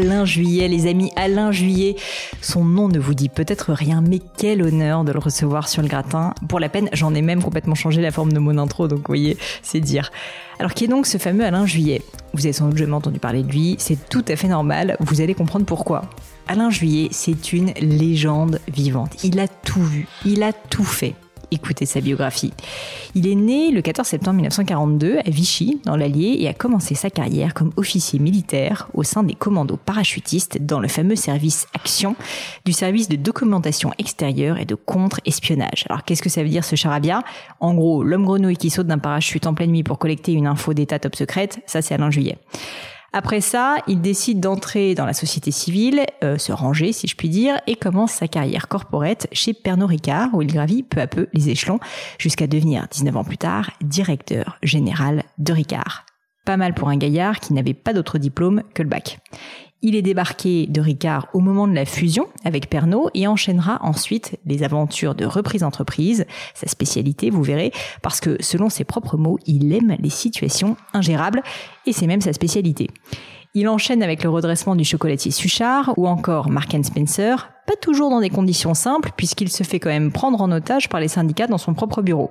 Alain Juillet, les amis, Alain Juillet. Son nom ne vous dit peut-être rien, mais quel honneur de le recevoir sur le gratin. Pour la peine, j'en ai même complètement changé la forme de mon intro, donc vous voyez, c'est dire. Alors qui est donc ce fameux Alain Juillet? Vous avez sans doute jamais entendu parler de lui, c'est tout à fait normal, vous allez comprendre pourquoi. Alain Juillet, c'est une légende vivante. Il a tout vu, il a tout fait. Écoutez sa biographie. Il est né le 14 septembre 1942 à Vichy, dans l'Allier, et a commencé sa carrière comme officier militaire au sein des commandos parachutistes dans le fameux service Action du service de documentation extérieure et de contre-espionnage. Alors qu'est-ce que ça veut dire ce charabia? En gros, l'homme grenouille qui saute d'un parachute en pleine nuit pour collecter une info d'état top secrète, ça c'est Alain Juillet. Après ça, il décide d'entrer dans la société civile, euh, se ranger si je puis dire, et commence sa carrière corporate chez Pernod Ricard, où il gravit peu à peu les échelons, jusqu'à devenir, 19 ans plus tard, directeur général de Ricard. Pas mal pour un gaillard qui n'avait pas d'autre diplôme que le bac. Il est débarqué de Ricard au moment de la fusion avec Pernod et enchaînera ensuite les aventures de reprise d'entreprise, sa spécialité, vous verrez, parce que selon ses propres mots, il aime les situations ingérables et c'est même sa spécialité. Il enchaîne avec le redressement du chocolatier Suchard ou encore Mark Spencer, pas toujours dans des conditions simples puisqu'il se fait quand même prendre en otage par les syndicats dans son propre bureau.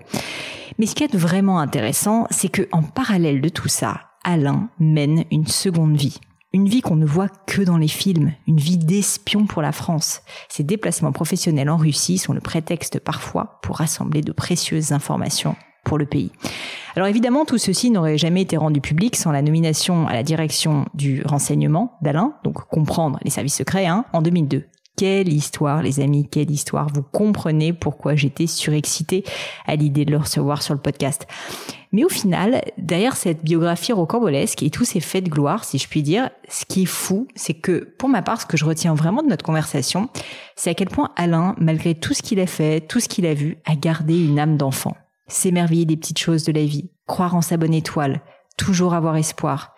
Mais ce qui est vraiment intéressant, c'est que en parallèle de tout ça, Alain mène une seconde vie. Une vie qu'on ne voit que dans les films, une vie d'espion pour la France. Ses déplacements professionnels en Russie sont le prétexte parfois pour rassembler de précieuses informations pour le pays. Alors évidemment, tout ceci n'aurait jamais été rendu public sans la nomination à la direction du renseignement d'Alain, donc comprendre les services secrets, hein, en 2002. Quelle histoire, les amis, quelle histoire. Vous comprenez pourquoi j'étais surexcitée à l'idée de le recevoir sur le podcast. Mais au final, derrière cette biographie rocambolesque et tous ces faits de gloire, si je puis dire, ce qui est fou, c'est que pour ma part, ce que je retiens vraiment de notre conversation, c'est à quel point Alain, malgré tout ce qu'il a fait, tout ce qu'il a vu, a gardé une âme d'enfant. S'émerveiller des petites choses de la vie, croire en sa bonne étoile, toujours avoir espoir.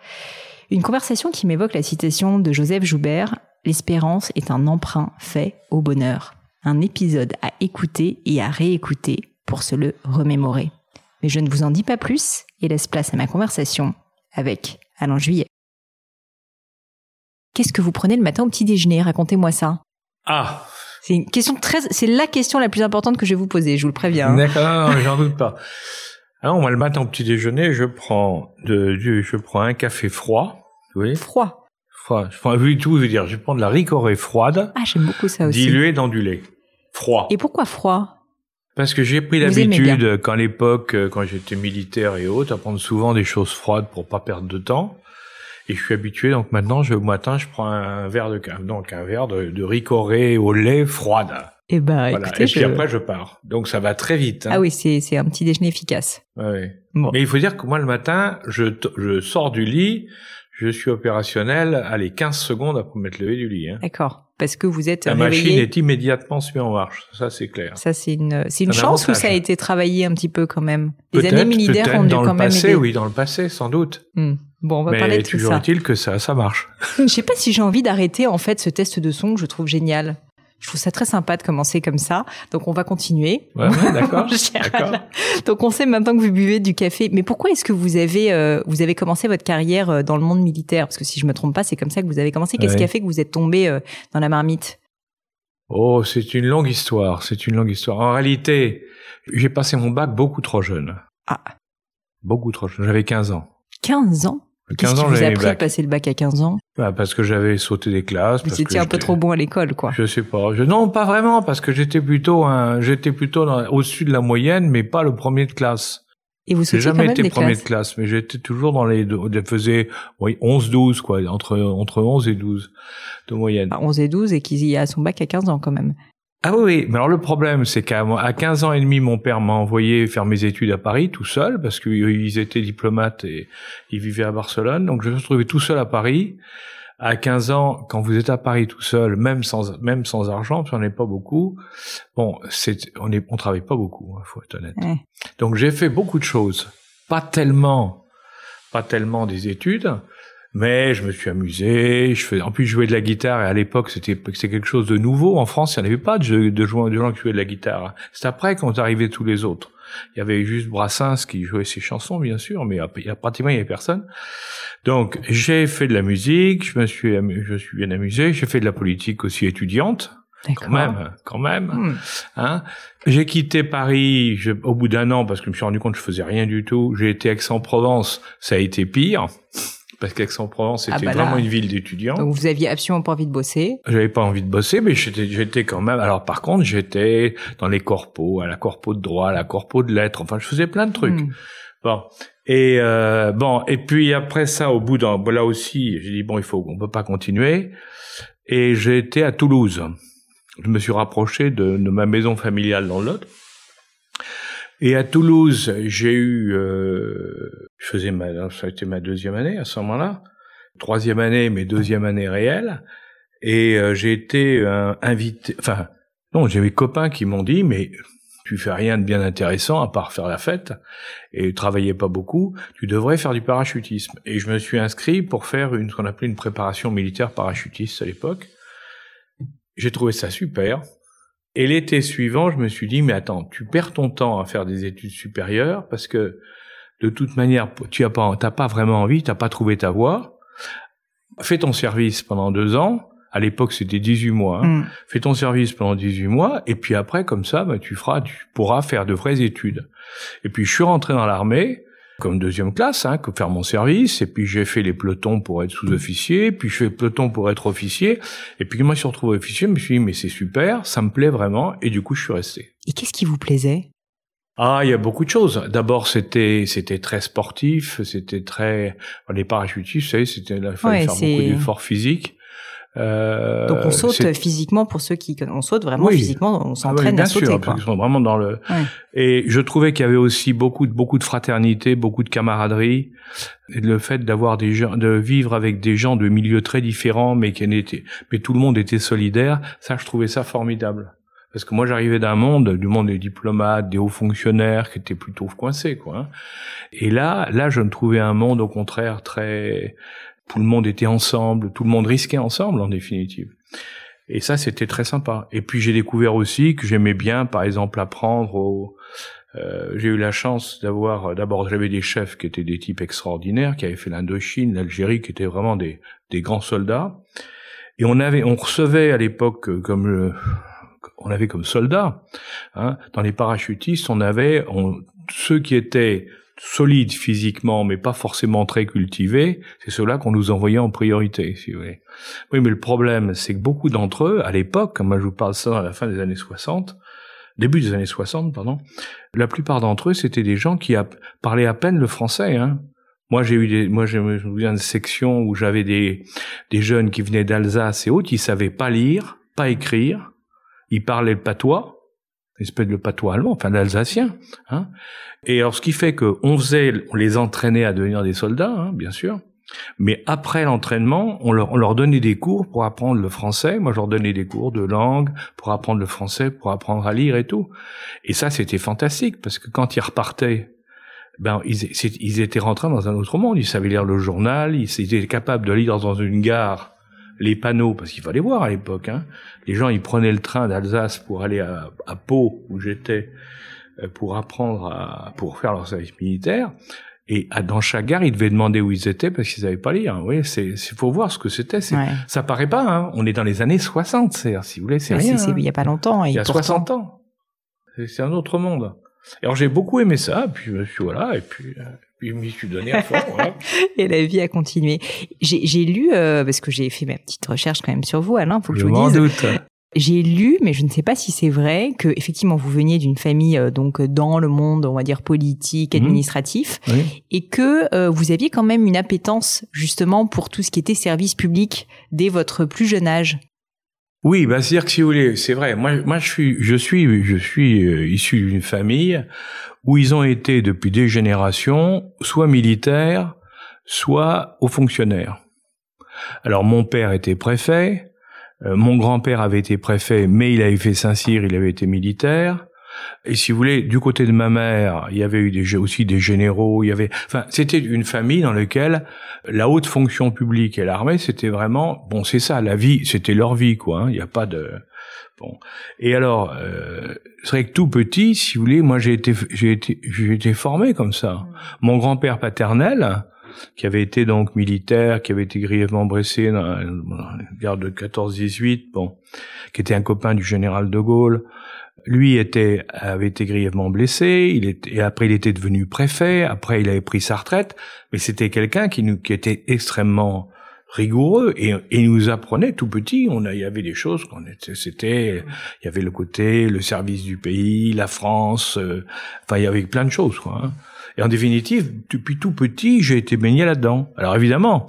Une conversation qui m'évoque la citation de Joseph Joubert, L'espérance est un emprunt fait au bonheur. Un épisode à écouter et à réécouter pour se le remémorer. Mais je ne vous en dis pas plus et laisse place à ma conversation avec Alain Juillet. Qu'est-ce que vous prenez le matin au petit déjeuner? Racontez-moi ça. Ah C'est une question très, c'est la question la plus importante que je vais vous poser, je vous le préviens. hein. D'accord, j'en doute pas. Alors moi le matin au petit déjeuner, je prends de, je prends un café froid, oui, Froid. Froid. Je prends, oui, tout veut dire, je prends de la ricorée froide, Ah, j'aime beaucoup ça aussi. diluée dans du lait, froid. Et pourquoi froid? Parce que j'ai pris Vous l'habitude, euh, quand l'époque, euh, quand j'étais militaire et autres, à prendre souvent des choses froides pour pas perdre de temps. Et je suis habitué, donc maintenant, je, au matin, je prends un verre de, donc un verre de, de ricorée au lait froide. Eh ben, Voilà. écoutez, et puis je- après, je pars. Donc ça va très vite. hein. ah oui, c'est c'est un petit déjeuner efficace. Ouais. Bon. Mais il faut dire que moi, le matin, je, je sors du lit, je suis opérationnel, allez, 15 secondes après m'être levé du lit. Hein. D'accord. Parce que vous êtes La réveillé. machine est immédiatement mise en marche. Ça, c'est clair. Ça, c'est une, c'est une chance ou avantage. ça a été travaillé un petit peu quand même? Les années militaires ont dû dans quand le même passé, aider. oui, dans le passé, sans doute. Hmm. Bon, on va Mais parler de tout toujours ça. est-il que ça, ça marche. Je sais pas si j'ai envie d'arrêter en fait ce test de son que je trouve génial. Je trouve ça très sympa de commencer comme ça. Donc on va continuer. Ouais, ouais, d'accord. Donc on sait maintenant que vous buvez du café. Mais pourquoi est-ce que vous avez euh, vous avez commencé votre carrière euh, dans le monde militaire? Parce que si je me trompe pas, c'est comme ça que vous avez commencé. Qu'est-ce qui a fait que vous êtes tombé euh, dans la marmite? Oh, c'est une longue histoire. C'est une longue histoire. En réalité, J'ai passé mon bac beaucoup trop jeune. Ah. Beaucoup trop jeune. J'avais 15 ans. 15 ans? 15 ans, vous j'avais a mes pris de bacs. passer le bac à 15 ans? Bah, parce que j'avais sauté des classes. Vous étiez un peu trop bon à l'école, quoi. Je sais pas. Je- non, pas vraiment, parce que j'étais plutôt un, j'étais plutôt dans- au-dessus de la moyenne, mais pas le premier de classe. Et vous J'ai jamais été premier de classe, mais j'étais toujours dans les, deux- je faisais, oui, 11, 12, quoi, entre, entre 11 et 12 de moyenne. Enfin, 11 et 12 et qu'il y a son bac à 15 ans, quand même. Ah oui, oui, mais alors le problème, c'est qu'à à 15 ans et demi, mon père m'a envoyé faire mes études à Paris tout seul, parce qu'ils étaient diplomates et ils vivaient à Barcelone. Donc je me suis retrouvé tout seul à Paris. À 15 ans, quand vous êtes à Paris tout seul, même sans même sans argent, parce qu'on n'est pas beaucoup, bon, c'est on est on travaille pas beaucoup, il faut être honnête. Ouais. Donc j'ai fait beaucoup de choses, pas tellement, pas tellement des études, mais je me suis amusé. Je fais, en plus, je jouais de la guitare et à l'époque, c'était c'était quelque chose de nouveau. En France, il n'y en avait pas de, de, joueurs- de gens qui jouaient de la guitare. C'est après quand arrivaient tous les autres. Il y avait juste Brassens qui jouait ses chansons, bien sûr, mais il y a pratiquement il y avait personne. Donc j'ai fait de la musique, je me suis je suis bien amusé. J'ai fait de la politique aussi étudiante, D'accord. quand même, quand même. Hmm. Hein j'ai quitté Paris je- au bout d'un an parce que je me suis rendu compte que je faisais rien du tout. J'ai été à Aix-en-Provence, ça a été pire parce qu'Aix-en-Provence Ah c'était bah vraiment une ville d'étudiants. Donc vous aviez absolument pas envie de bosser. J'avais pas envie de bosser, mais j'étais, j'étais quand même. Alors par contre, j'étais dans les corpos, à la corpo de droit, à la corpo de lettres. Enfin, je faisais plein de trucs. Hmm. Bon. Et euh, bon. Et puis après ça, au bout d'un, bon, là aussi, j'ai dit bon, il faut, on peut pas continuer. Et j'ai été à Toulouse. Je me suis rapproché de, de ma maison familiale dans Lot. Et à Toulouse, j'ai eu, euh, je faisais ma, ça a été ma deuxième année à ce moment-là, troisième année, mais deuxième année réelle. Et euh, j'ai été euh, invité, enfin, non, j'ai mes copains qui m'ont dit, mais tu fais rien de bien intéressant à part faire la fête et travailler pas beaucoup, tu devrais faire du parachutisme. Et je me suis inscrit pour faire une, ce qu'on appelait une préparation militaire parachutiste à l'époque. J'ai trouvé ça super. Et l'été suivant, je me suis dit, mais attends, tu perds ton temps à faire des études supérieures parce que de toute manière, tu as pas, t'as pas vraiment envie, t'as pas trouvé ta voie. Fais ton service pendant deux ans. À l'époque, c'était 18 mois. hein. Hmm. Fais ton service pendant 18 mois, et puis après, comme ça, bah, tu feras, tu pourras faire de vraies études. Et puis, je suis rentré dans l'armée, comme deuxième classe, hein, faire mon service, et puis j'ai fait les pelotons pour être sous-officier, puis je fais peloton pour être officier, et puis moi, je suis retrouvé officier, je me suis dit, mais c'est super, ça me plaît vraiment, et du coup, je suis resté. Et qu'est-ce qui vous plaisait? Ah, il y a beaucoup de choses. D'abord, c'était c'était très sportif, c'était très les parachutistes, vous savez, c'était il fallait Ouais, faire beaucoup d'efforts physiques. Euh, Donc on saute physiquement pour ceux qui on saute vraiment Oui. physiquement, on Ah oui, s'entraîne bien à sauter sûr, quoi. parce qu'ils sont vraiment dans le. Ouais. Et je trouvais qu'il y avait aussi beaucoup de beaucoup de fraternité, beaucoup de camaraderie, et le fait d'avoir des gens, de vivre avec des gens de milieux très différents, mais qui en étaient, mais tout le monde était solidaire. Ça, je trouvais ça formidable. Parce que moi, j'arrivais d'un monde, du monde des diplomates, des hauts fonctionnaires, qui étaient plutôt coincés, quoi. hein. Et là, là, je me trouvais un monde au contraire très, tout le monde était ensemble, tout le monde risquait ensemble, en définitive. Et ça, c'était très sympa. Et puis j'ai découvert aussi que j'aimais bien, par exemple, apprendre euh, j'ai eu la chance d'avoir, d'abord j'avais des chefs qui étaient des types extraordinaires, qui avaient fait l'Indochine, l'Algérie, qui étaient vraiment des, grands soldats. Et on avait, on recevait à l'époque euh, comme on avait comme soldats, hein, dans les parachutistes, on avait on- ceux qui étaient solides physiquement, mais pas forcément très cultivés, c'est ceux-là qu'on nous envoyait en priorité, si vous voulez. Oui, mais le problème, c'est que beaucoup d'entre eux, à l'époque, moi je vous parle ça à la fin des années 60, début des années 60, pardon, la plupart d'entre eux, c'était des gens qui parlaient à peine le français. Hein. Moi, j'ai eu des, moi, je me souviens de sections où j'avais des, des jeunes qui venaient d'Alsace et autres, ils savaient pas lire, pas écrire, ils parlaient le patois, espèce de patois allemand, enfin l'alsacien. Hein. Et alors, ce qui fait que on faisait, on les entraînait à devenir des soldats, hein, bien sûr. Mais après l'entraînement, on leur, on leur donnait des cours pour apprendre le français. Moi, je leur donnais des cours de langue pour apprendre le français, pour apprendre à lire et tout. Et ça, c'était fantastique parce que quand ils repartaient, ben ils, ils étaient rentrés dans un autre monde. Ils savaient lire le journal, ils étaient capables de lire dans une gare les panneaux parce qu'il fallait voir à l'époque. Hein. Les gens, ils prenaient le train d'Alsace pour aller à, à Pau où j'étais euh, pour apprendre à, pour faire leur service militaire. Et à, dans chaque gare, ils devaient demander où ils étaient parce qu'ils savaient pas lire. Oui, c'est, c'est faut voir ce que c'était. Ouais. Ça paraît pas. Hein. On est dans les années 60, c'est, si vous voulez, c'est rien. hein. il y a pas longtemps. et Il y a pourtant- 60 ans. C'est un autre monde. Alors j'ai beaucoup aimé ça, puis je me suis voilà, et puis, euh, puis je m'y suis donné à fond. Voilà. et la vie a continué. J'ai lu, euh, parce que j'ai fait ma petite recherche quand même sur vous, Alain, faut que je, je vous dise. Doute. J'ai lu, mais je ne sais pas si c'est vrai, que effectivement vous veniez d'une famille euh, donc dans le monde, on va dire politique, mhm. administratif, et que euh, vous aviez quand même une appétence justement pour tout ce qui était service public dès votre plus jeune âge. Oui, bah c'est-à-dire que si vous voulez, c'est vrai. Moi, je suis, je euh, issu d'une famille où ils ont été depuis des générations soit militaires, soit hauts fonctionnaires. Alors mon père était préfet, euh, mon grand-père avait été préfet, mais il avait fait Saint-Cyr, il avait été militaire. Et si vous voulez, du côté de ma mère, il y avait eu des, aussi des généraux. Il y avait, enfin, c'était une famille dans laquelle la haute fonction publique et l'armée, c'était vraiment, bon, c'est ça, la vie, c'était leur vie, quoi. Hein. Il n'y a pas de, bon. Et alors, euh, c'est vrai que tout petit, si vous voulez, moi j'ai été, j'ai été, j'ai été formé comme ça. Mon grand-père paternel, qui avait été donc militaire, qui avait été grièvement blessé dans la guerre de 14-18, bon, qui était un copain du général de Gaulle. Lui était avait été grièvement blessé, il était, et après il était devenu préfet, après il avait pris sa retraite, mais c'était quelqu'un qui nous qui était extrêmement rigoureux et, nous apprenait tout petit on a, il y avait des choses qu'on était c'était il y avait le côté le service du pays la France euh, enfin il y avait plein de choses quoi hein. Et en définitive, depuis tout petit, j'ai été baigné là-dedans. Alors évidemment,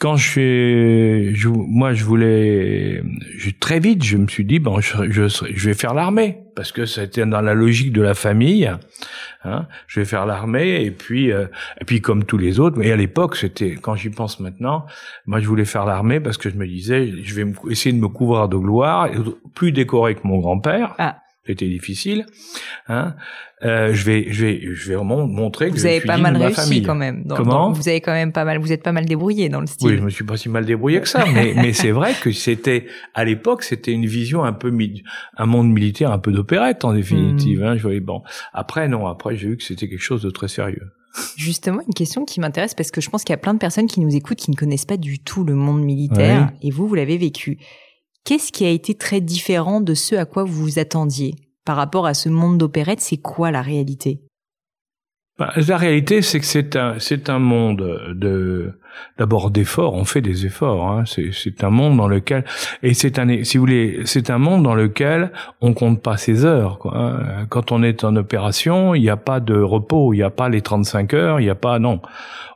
quand je je, moi, je voulais, je, très vite, je me suis dit, bon, je, je, je vais faire l'armée parce que c'était dans la logique de la famille. Hein, je vais faire l'armée et puis, euh, et puis comme tous les autres. Mais à l'époque, c'était, quand j'y pense maintenant, moi, je voulais faire l'armée parce que je me disais, je vais essayer de me couvrir de gloire, plus décoré que mon grand-père. Ah c'était difficile. Hein. Euh, je vais, je vais, je vais vraiment montrer que vous avez pas mal réussi quand même. Comment Vous avez quand même pas mal, vous êtes pas mal débrouillé dans le style. Oui, je me suis pas si mal débrouillé que ça, mais, mais c'est vrai que c'était à l'époque, c'était une vision un peu un monde militaire un peu d'opérette en définitive. Hmm. Hein, je voyais bon. Après non, après j'ai vu que c'était quelque chose de très sérieux. Justement, une question qui m'intéresse parce que je pense qu'il y a plein de personnes qui nous écoutent qui ne connaissent pas du tout le monde militaire et vous, vous l'avez vécu. Qu'est-ce qui a été très différent de ce à quoi vous vous attendiez? Par rapport à ce monde d'opérette C'est quoi la réalité? Bah, La réalité, c'est que c'est un, c'est un monde de d'abord d'efforts. On fait des efforts. Hein. C'est, c'est un monde dans lequel et c'est un, si vous voulez, c'est un monde dans lequel on compte pas ses heures. Quoi, hein. Quand on est en opération, il n'y a pas de repos, il n'y a pas les 35 heures, il n'y a pas non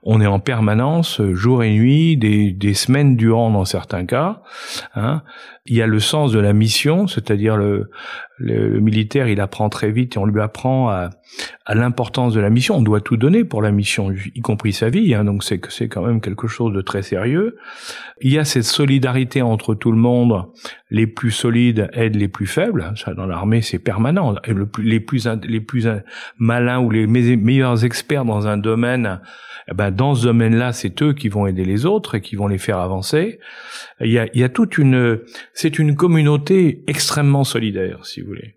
on est en permanence, jour et nuit, des, des semaines durant dans certains cas. Hein. Il y a le sens de la mission, c'est-à-dire le, le, militaire, il apprend très vite et on lui apprend à, à l'importance de la mission. On doit tout donner pour la mission, y compris sa vie. Hein, donc c'est c'est quand même quelque chose de très sérieux. Il y a cette solidarité entre tout le monde. Les plus solides aident les plus faibles. Ça, dans l'armée, c'est permanent. le les plus les plus malins ou les meilleurs experts dans un domaine eh ben dans ce domaine-là, c'est eux qui vont aider les autres et qui vont les faire avancer. Il y a, il y a toute une, c'est une communauté extrêmement solidaire, si vous voulez,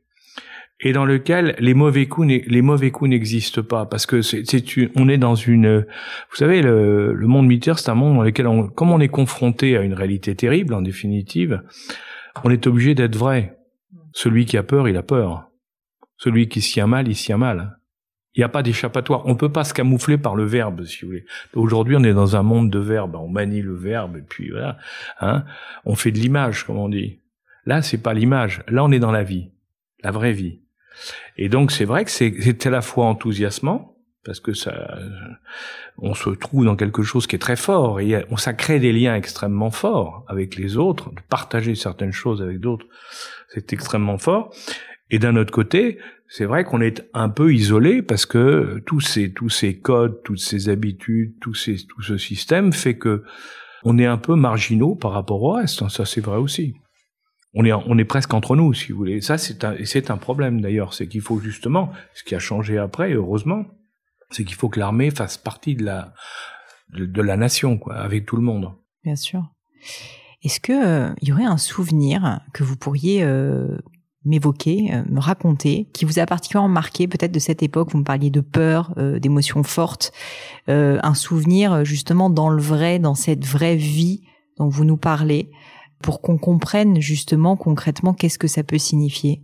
et dans lequel les mauvais coups, les mauvais coups n'existent pas parce que c'est, on est dans une, vous savez, le, le monde militaire, c'est un monde dans lequel, on, comme on est confronté à une réalité terrible, en définitive, on est obligé d'être vrai. Celui qui a peur, il a peur. Celui qui s'y tient mal, il s'y tient mal. Il n'y a pas d'échappatoire. On peut pas se camoufler par le verbe, si vous voulez. Aujourd'hui, on est dans un monde de verbes. On manie le verbe et puis voilà. Hein on fait de l'image, comme on dit. Là, c'est pas l'image. Là, on est dans la vie, la vraie vie. Et donc, c'est vrai que c'est à la fois enthousiasmant parce que ça, on se trouve dans quelque chose qui est très fort et on ça crée des liens extrêmement forts avec les autres, de partager certaines choses avec d'autres, c'est extrêmement fort. Et d'un autre côté, c'est vrai qu'on est un peu isolé parce que tous ces codes, toutes ces habitudes, tout ce système fait que on est un peu marginaux par rapport au reste. Ça c'est vrai aussi. On est presque entre nous, si vous voulez. Ça c'est un problème d'ailleurs, c'est qu'il faut justement ce qui a changé après, heureusement, c'est qu'il faut que l'armée fasse partie de la nation, quoi, avec tout le monde. Bien sûr. Est-ce que euh, il y aurait un souvenir que vous pourriez euh, m'évoquer, euh, me raconter, qui vous a particulièrement marqué peut-être de cette époque. Vous me parliez de peur, euh, d'émotions fortes, euh, un souvenir justement dans le vrai, dans cette vraie vie dont vous nous parlez, pour qu'on comprenne justement concrètement qu'est-ce que ça peut signifier.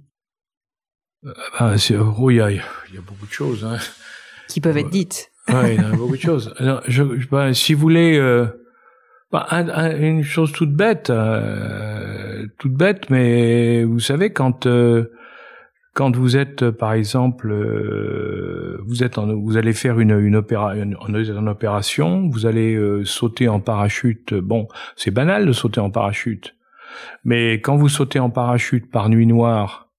ben, oh, il y a, y a beaucoup de choses. Hein. Qui peuvent être dites. Oui, il y a beaucoup de choses. Alors, je, ben, si vous voulez, euh, ben, une chose toute bête, euh, toute bête, mais vous savez quand euh, quand vous êtes, par exemple, euh, vous êtes, en, vous allez faire une une, opéra, une, une opération, vous allez sauter en parachute. Bon, c'est banal de sauter en parachute, mais quand vous sautez en parachute par nuit noire,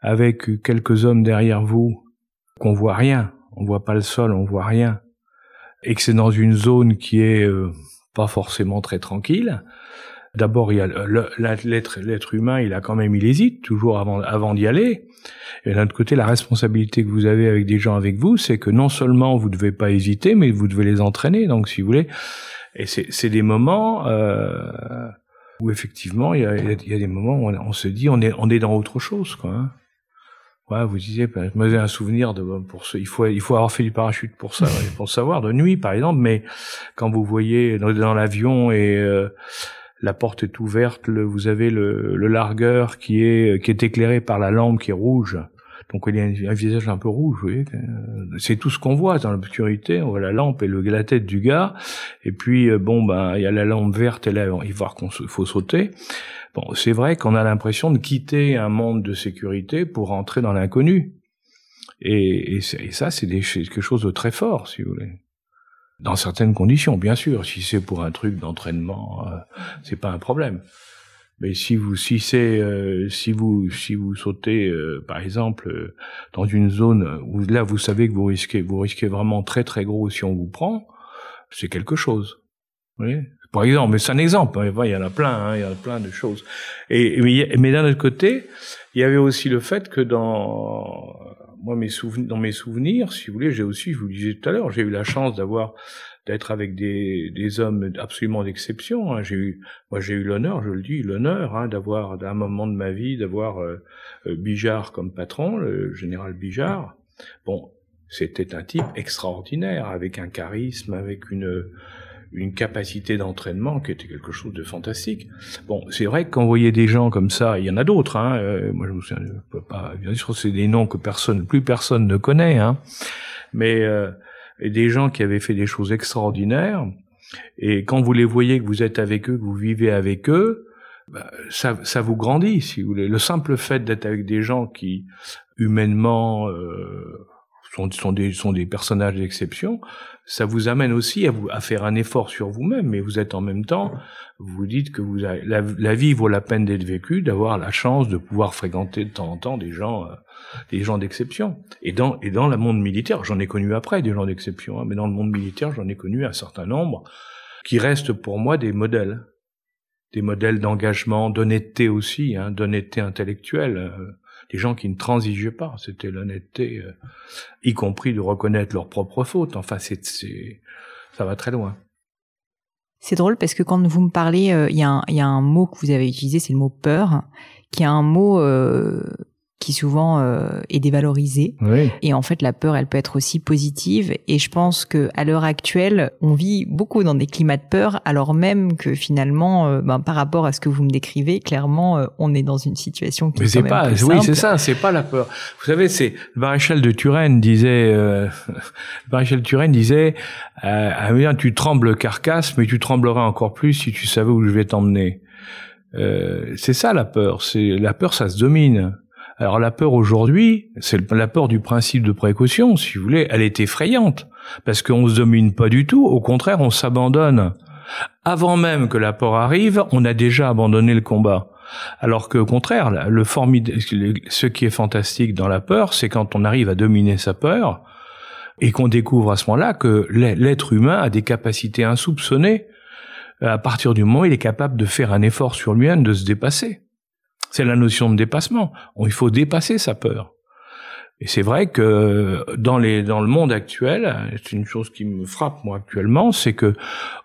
avec quelques hommes derrière vous, qu'on voit rien, on voit pas le sol, on voit rien, et que c'est dans une zone qui est euh, pas forcément très tranquille. D'abord, il y a l'être, humain, il a quand même, il hésite toujours avant, avant d'y aller. Et d'un autre côté, la responsabilité que vous avez avec des gens avec vous, c'est que non seulement vous devez pas hésiter, mais vous devez les entraîner. Donc, si vous voulez, et c'est des moments euh, où effectivement, il y a, il y a des moments où on, se dit, on est, on est dans autre chose, quoi. Hein. Ouais, vous disiez, ben, moi j'ai un souvenir de pour ce, il faut il faut avoir fait du parachute pour ça, pour savoir de nuit par exemple. Mais quand vous voyez dans, dans l'avion et euh, la porte est ouverte, le, vous avez le, le, largueur qui est qui est éclairé par la lampe qui est rouge. Donc il y a un, visage un peu rouge, vous voyez. C'est tout ce qu'on voit dans l'obscurité. On voit la lampe et le, la tête du gars. Et puis euh, bon ben il y a la lampe verte et là il va qu'on faut sauter. Bon, c'est vrai qu'on a l'impression de quitter un monde de sécurité pour entrer dans l'inconnu. Et, et, ça, c'est quelque chose de très fort, si vous voulez. Dans certaines conditions, bien sûr. Si c'est pour un truc d'entraînement, euh, c'est pas un problème. Mais si vous, si c'est, euh, si vous, si vous sautez, euh, par exemple, dans une zone où là vous savez que vous risquez, vous risquez vraiment très très gros si on vous prend, c'est quelque chose. Vous voyez? Par exemple, mais c'est un exemple. Hein, il y en a plein, hein, il y en a plein de choses. Et mais, d'un autre côté, il y avait aussi le fait que dans moi mes souvenirs, dans mes souvenirs, si vous voulez, j'ai aussi, je vous le disais tout à l'heure, j'ai eu la chance d'avoir d'être avec des, des hommes absolument d'exception. Hein. J'ai eu, moi, j'ai eu l'honneur, je le dis, l'honneur d'avoir, d'un moment de ma vie, d'avoir euh, euh, Bijard comme patron, le général Bijard. Bon, c'était un type extraordinaire, avec un charisme, avec une une capacité d'entraînement qui était quelque chose de fantastique. Bon, c'est vrai vous voyez des gens comme ça, il y en a d'autres. Hein, euh, moi, je me peux pas. Bien sûr, c'est des noms que personne, plus personne ne connaît. Hein, mais euh, des gens qui avaient fait des choses extraordinaires. Et quand vous les voyez, que vous êtes avec eux, que vous vivez avec eux, bah, ça, ça vous grandit, si vous voulez. Le simple fait d'être avec des gens qui, humainement, euh, sont, sont, des, sont des personnages d'exception, ça vous amène aussi à, vous, à faire un effort sur vous-même, mais vous êtes en même temps, vous vous dites que vous avez, la, vie vaut la peine d'être vécue, d'avoir la chance de pouvoir fréquenter de temps en temps des gens, euh, des gens d'exception. Et dans, et dans le monde militaire, j'en ai connu après des gens d'exception, hein, mais dans le monde militaire, j'en ai connu un certain nombre qui restent pour moi des modèles, des modèles d'engagement, d'honnêteté aussi, hein, d'honnêteté intellectuelle. Euh, des gens qui ne transigeaient pas. C'était l'honnêteté, euh, y compris de reconnaître leurs propres fautes. Enfin, c'est, ça va très loin. C'est drôle parce que quand vous me parlez, euh, il y, a un mot que vous avez utilisé, c'est le mot peur, qui est un mot euh, qui souvent euh, est dévalorisée. Et en fait, la peur, elle peut être aussi positive. Et je pense que à l'heure actuelle, on vit beaucoup dans des climats de peur, alors même que finalement, euh, ben, par rapport à ce que vous me décrivez, clairement, euh, on est dans une situation qui Mais est, pas, oui, c'est ça, c'est pas la peur. Vous savez, c'est le maréchal de Turenne disait, le maréchal de Turenne disait, ah, tu trembles carcasse, mais tu tremblerais encore plus si tu savais où je vais t'emmener. c'est ça la peur. C'est la peur, ça se domine. Alors la peur aujourd'hui, c'est la peur du principe de précaution, si vous voulez, elle est effrayante, parce qu'on se domine pas du tout, au contraire, on s'abandonne. Avant même que la peur arrive, on a déjà abandonné le combat. Alors qu'au contraire, le ce qui est fantastique dans la peur, c'est quand on arrive à dominer sa peur, et qu'on découvre à ce moment-là que l'être humain a des capacités insoupçonnées à partir du moment où il est capable de faire un effort sur lui-même, de se dépasser. C'est la notion de dépassement. Il faut dépasser sa peur. Et c'est vrai que dans le monde actuel, c'est une chose qui me frappe moi actuellement, c'est que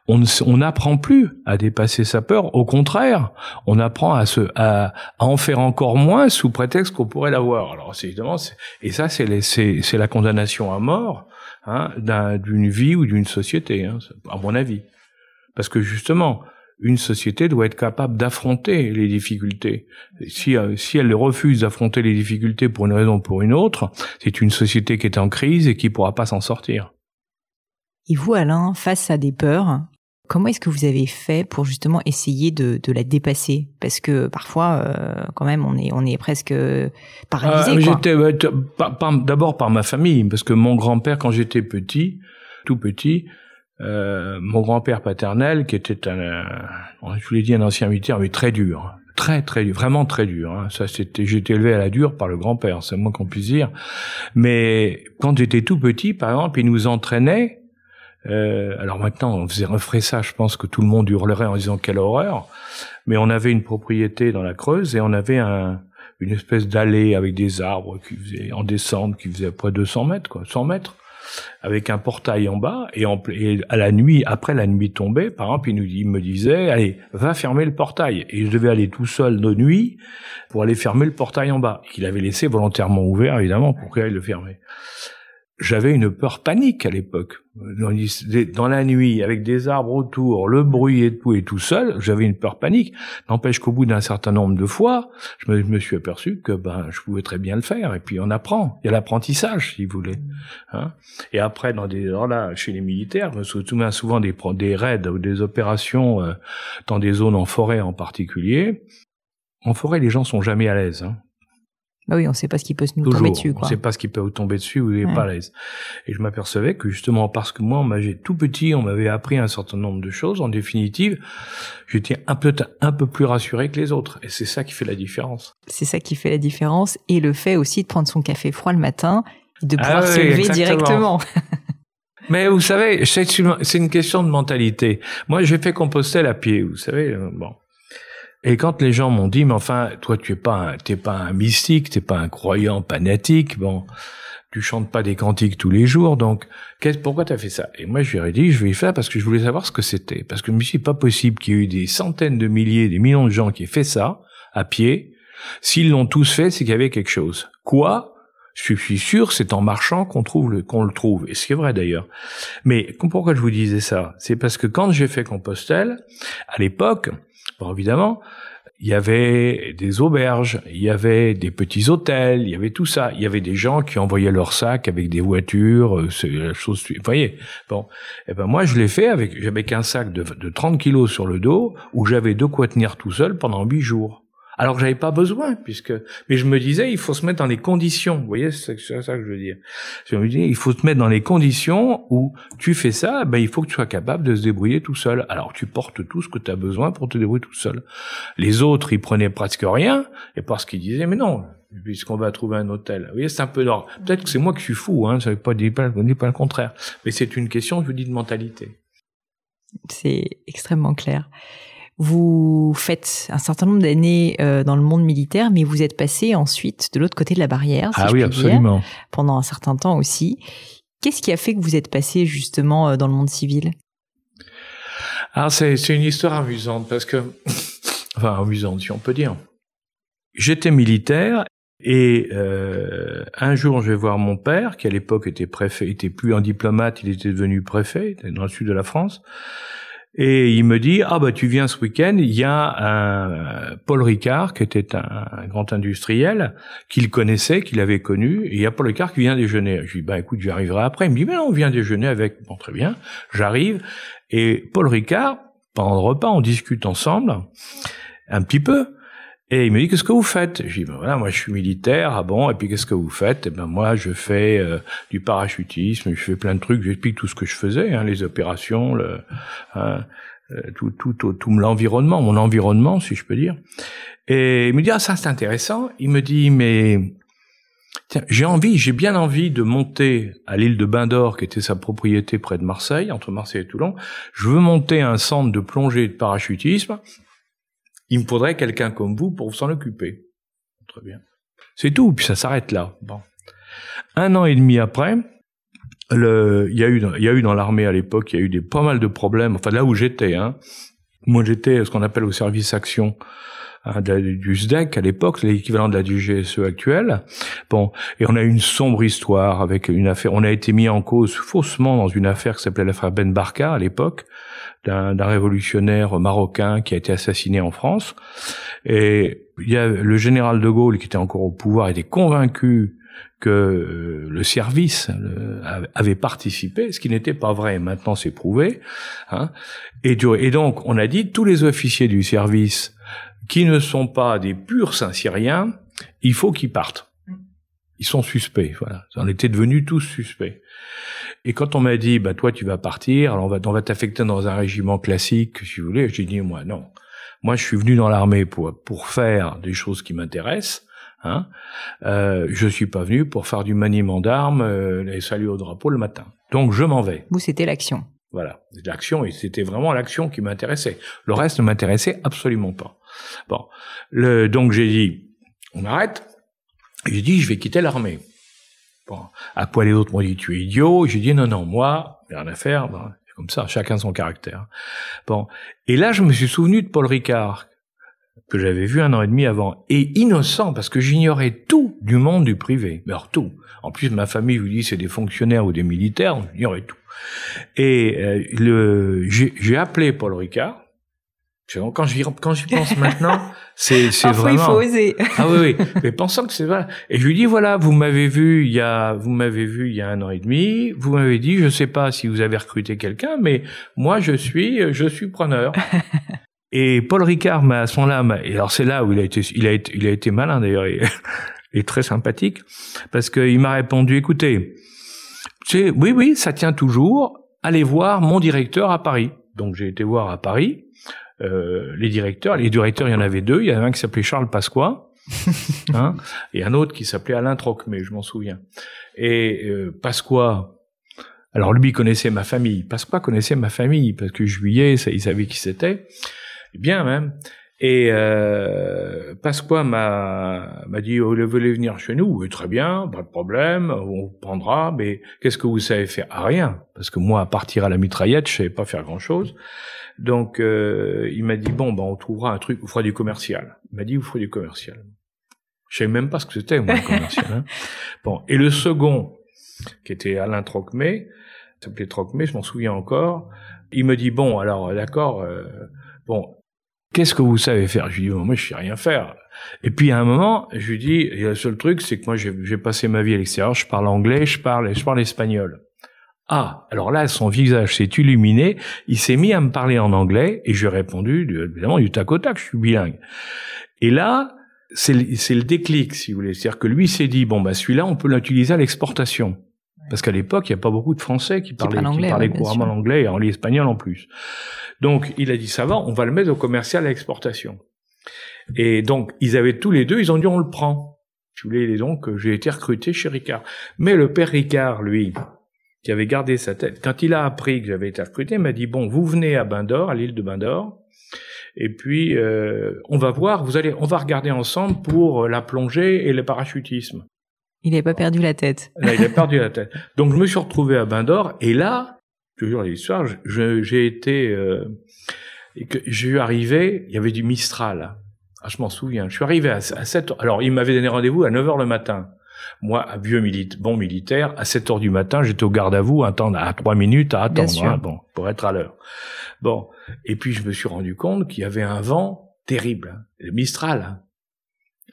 on n'apprend plus à dépasser sa peur. Au contraire, on apprend à en faire encore moins sous prétexte qu'on pourrait l'avoir. Alors évidemment et ça c'est la condamnation à mort hein, d'une vie ou d'une société, hein, à mon avis. Parce que justement, une société doit être capable d'affronter les difficultés. Si, euh, si elle refuse d'affronter les difficultés pour une raison ou pour une autre, c'est une société qui est en crise et qui pourra pas s'en sortir. Et vous, Alain, face à des peurs, comment est-ce que vous avez fait pour justement essayer de, de la dépasser? Parce que parfois, euh, quand même, on est, on est presque paralysé. Euh, j'étais d'abord par ma famille, parce que mon grand-père, quand j'étais petit, tout petit, euh, mon grand-père paternel, qui était un, je vous l'ai dit, un ancien militaire, mais très dur, très très vraiment très dur. Hein. Ça, c'était, j'étais élevé à la dure par le grand-père, c'est moins qu'on puisse dire. Mais quand j'étais tout petit, par exemple, il nous entraînait. Euh, alors maintenant, on faisait referait ça, je pense que tout le monde hurlerait en disant quelle horreur. Mais on avait une propriété dans la Creuse et on avait un, une espèce d'allée avec des arbres qui faisaient en descente, qui faisait à près de 200 mètres, quoi, 100 mètres avec un portail en bas et, à la nuit, après la nuit tombée, par exemple, il, il me disait, allez, va fermer le portail. Et je devais aller tout seul de nuit pour aller fermer le portail en bas. Il avait laissé volontairement ouvert, évidemment, pour qu'il aille le fermer j'avais une peur panique à l'époque. Dans, la nuit, avec des arbres autour, le bruit et tout, et tout seul, j'avais une peur panique. N'empêche qu'au bout d'un certain nombre de fois, je me, suis aperçu que ben je pouvais très bien le faire. Et puis on apprend. Il y a l'apprentissage, si vous voulez. Hein et après, dans des là, chez les militaires, je me souviens souvent des, des raids ou des opérations euh, dans des zones en forêt en particulier. En forêt, les gens sont jamais à l'aise. Hein. Bah oui, on ne sait pas ce qui peut nous tomber dessus. Quoi. On ne sait pas ce qui peut vous tomber dessus, vous n'êtes pas à l'aise. Et je m'apercevais que justement parce que moi, j'ai tout petit, on m'avait appris un certain nombre de choses. En définitive, j'étais un peu un peu plus rassuré que les autres. Et c'est ça qui fait la différence. C'est ça qui fait la différence. Et le fait aussi de prendre son café froid le matin, de ah pouvoir se lever directement. Mais vous savez, c'est une question de mentalité. Moi, j'ai fait Compostelle à pied, vous savez. Euh, bon. Et quand les gens m'ont dit, mais enfin, toi, tu es pas, un, t'es pas un mystique, t'es pas un croyant fanatique, bon, tu chantes pas des cantiques tous les jours, donc, qu'est-ce, pourquoi t'as fait ça? Et moi, je lui ai dit, je vais y faire parce que je voulais savoir ce que c'était. Parce que je me suis pas possible qu'il y ait eu des centaines de milliers, des millions de gens qui aient fait ça, à pied. S'ils l'ont tous fait, c'est qu'il y avait quelque chose. Quoi? Je suis sûr, c'est en marchant qu'on trouve le, qu'on le trouve. Et ce qui est vrai d'ailleurs. Mais pourquoi je vous disais ça? C'est parce que quand j'ai fait Compostelle, à l'époque, Bon, évidemment, il y avait des auberges, il y avait des petits hôtels, il y avait tout ça. Il y avait des gens qui envoyaient leurs sacs avec des voitures, euh, c'est la. Vous voyez, bon, et eh ben moi je l'ai fait avec j'avais qu'un sac de, de 30 kilos sur le dos où j'avais de quoi tenir tout seul pendant huit jours alors j'avais pas besoin, puisque. Mais je me disais, il faut se mettre dans les conditions. Vous voyez, c'est ça que je veux dire. Je me disais, il faut se mettre dans les conditions où tu fais ça, ben il faut que tu sois capable de se débrouiller tout seul. Alors tu portes tout ce que tu as besoin pour te débrouiller tout seul. Les autres, ils prenaient presque rien, et parce qu'ils disaient, mais non, puisqu'on va trouver un hôtel. Vous voyez, c'est un peu d'or. Peut-être que c'est moi qui suis fou, hein. Ça veut pas dire pas le contraire. Mais c'est une question, je vous dis, de mentalité. C'est extrêmement clair. Vous faites un certain nombre d'années euh, dans le monde militaire, mais vous êtes passé ensuite de l'autre côté de la barrière, si ah je oui, absolument. pendant un certain temps aussi. Qu'est-ce qui a fait que vous êtes passé justement euh, dans le monde civil? Alors c'est une histoire amusante parce que, enfin amusante si on peut dire. J'étais militaire et euh, un jour, je vais voir mon père, qui à l'époque était préfet, était plus un diplomate, il était devenu préfet dans le sud de la France. Et il me dit ah bah tu viens ce week-end, il y a un Paul Ricard qui était un, grand industriel qu'il connaissait, qu'il avait connu, et il y a Paul Ricard qui vient déjeuner. Je lui dis bah écoute j'arriverai après. Il me dit mais non on vient déjeuner avec. Bon très bien, j'arrive et Paul Ricard pendant le repas on discute ensemble un petit peu. Et il me dit qu'est-ce que vous faites? Je dis ben voilà moi je suis militaire ah bon et puis qu'est-ce que vous faites? Eh ben moi je fais euh, du parachutisme je fais plein de trucs j'explique tout ce que je faisais hein, les opérations le hein, euh, tout tout tout, tout l'environnement mon environnement si je peux dire. Et il me dit ah ça c'est intéressant. Il me dit mais tiens j'ai envie j'ai bien envie de monter à l'île de Bain d'Or qui était sa propriété près de Marseille entre Marseille et Toulon. Je veux monter un centre de plongée et de parachutisme il me faudrait quelqu'un comme vous pour s'en occuper. Très bien. C'est tout, puis ça s'arrête là. Bon. Un an et demi après, le, il y a eu, il y a eu dans l'armée à l'époque, il y a eu des pas mal de problèmes. Enfin, là où j'étais, hein. Moi, j'étais ce qu'on appelle au service action hein, du SDEC à l'époque, l'équivalent de la du GSE actuelle. Bon, et on a eu une sombre histoire avec une affaire. On a été mis en cause faussement dans une affaire qui s'appelait l'affaire Ben Barka à l'époque, d'un révolutionnaire marocain qui a été assassiné en France. Et il y a le général de Gaulle qui était encore au pouvoir était convaincu que euh, le service avait participé, ce qui n'était pas vrai. Maintenant, c'est prouvé. Hein. Et, donc, on a dit tous les officiers du service qui ne sont pas des purs Saint-Syriens, il faut qu'ils partent. Ils sont suspects. Voilà, on était devenus tous suspects. Et quand on m'a dit, bah toi, tu vas partir, alors on va, on va t'affecter dans un régiment classique, si vous voulez. J'ai dit, moi, non. Moi, je suis venu dans l'armée pour pour faire des choses qui m'intéressent. Hein euh, je suis pas venu pour faire du maniement d'armes, euh, les saluts au drapeau le matin. Donc je m'en vais. Vous, c'était l'action. Voilà, l'action, et c'était vraiment l'action qui m'intéressait. Le reste ne m'intéressait absolument pas. Bon, le, donc j'ai dit, on arrête. J'ai dit, je vais quitter l'armée. Bon, à quoi les autres m'ont dit, tu es idiot. J'ai dit, non, non, moi, rien à faire. Ben, comme ça, chacun son caractère. Bon, et là, je me suis souvenu de Paul Ricard, que j'avais vu un an et demi avant, et innocent parce que j'ignorais tout du monde du privé, mais alors tout. En plus, ma famille vous dit c'est des fonctionnaires ou des militaires, j'ignorais tout. Et euh, le, j'ai appelé Paul Ricard. Quand j'y quand j'y pense maintenant, c'est c'est vraiment. il faut oser. ah oui oui, mais pensant que c'est vrai. Et je lui dis voilà, vous m'avez vu il y a vous m'avez vu il y a un an et demi. Vous m'avez dit je sais pas si vous avez recruté quelqu'un, mais moi je suis je suis preneur. Et Paul Ricard m'a à son là, et alors c'est là où il a été, il a été, il a été malin d'ailleurs et, très sympathique, parce qu'il m'a répondu, écoutez, c'est, oui, oui, ça tient toujours. Allez voir mon directeur à Paris. Donc j'ai été voir à Paris euh, les directeurs. Les directeurs, il y en avait deux. Il y en avait un qui s'appelait Charles Pasqua, hein, et un autre qui s'appelait Alain Trocmé, je m'en souviens. Et euh, Pasqua, alors lui connaissait ma famille. Pasqua connaissait ma famille parce que Juillet, ça, il savait qui c'était bien même. Et euh, Pasqua m'a m'a dit oh, vous voulez venir chez nous? Oui, très bien, pas de problème, on prendra. Mais qu'est-ce que vous savez faire? Ah, Rien, parce que moi, à partir à la mitraillette, je savais pas faire grand chose. Donc euh, il m'a dit bon, ben on trouvera un truc, vous ferez du commercial. Il m'a dit vous ferez du commercial. Je savais même pas ce que c'était moi le commercial. Hein. Bon, et le second, qui était Alain Trocmé, s'appelait Trocmé, je m'en souviens encore. Il me dit bon, alors d'accord, euh, bon, Qu'est-ce que vous savez faire? Je lui dis, moi, je sais rien faire. Et puis, à un moment, je lui dis, le seul truc, c'est que moi, j'ai passé ma vie à l'extérieur, je parle anglais, je parle, je parle espagnol. Ah, alors là, son visage s'est illuminé, il s'est mis à me parler en anglais, et je lui ai répondu, évidemment, du tac au tac, je suis bilingue. Et là, c'est le, déclic, si vous voulez. C'est-à-dire que lui s'est dit, bon, bah, celui-là, on peut l'utiliser à l'exportation. Parce qu'à l'époque, il n'y a pas beaucoup de Français qui parlaient, qui parlaient couramment l'anglais et en l'espagnol en plus. Donc, il a dit, ça va, on va le mettre au commercial à l'exportation. Et donc, ils avaient tous les deux, ils ont dit, on le prend. Je voulais, donc, j'ai été recruté chez Ricard. Mais le père Ricard, lui, qui avait gardé sa tête, quand il a appris que j'avais été recruté, m'a dit, bon, vous venez à Bindor, à l'île de Bindor, et puis, euh, on va voir, vous allez, on va regarder ensemble pour la plongée et le parachutisme. Il n'avait pas perdu la tête. Là, il a perdu la tête. Donc, je me suis retrouvé à Bindor, et là, toujours l'histoire, j'ai été, euh, j'ai eu arrivé, il y avait du Mistral. Ah, je m'en souviens. Je suis arrivé à, à 7 heures. Alors, il m'avait donné rendez-vous à 9 heures le matin. Moi, un vieux militaire, bon militaire, à 7 heures du matin, j'étais au garde à vous, attendre à 3 minutes à attendre, hein, bon, pour être à l'heure. Bon. Et puis, je me suis rendu compte qu'il y avait un vent terrible. Hein, le Mistral. Hein.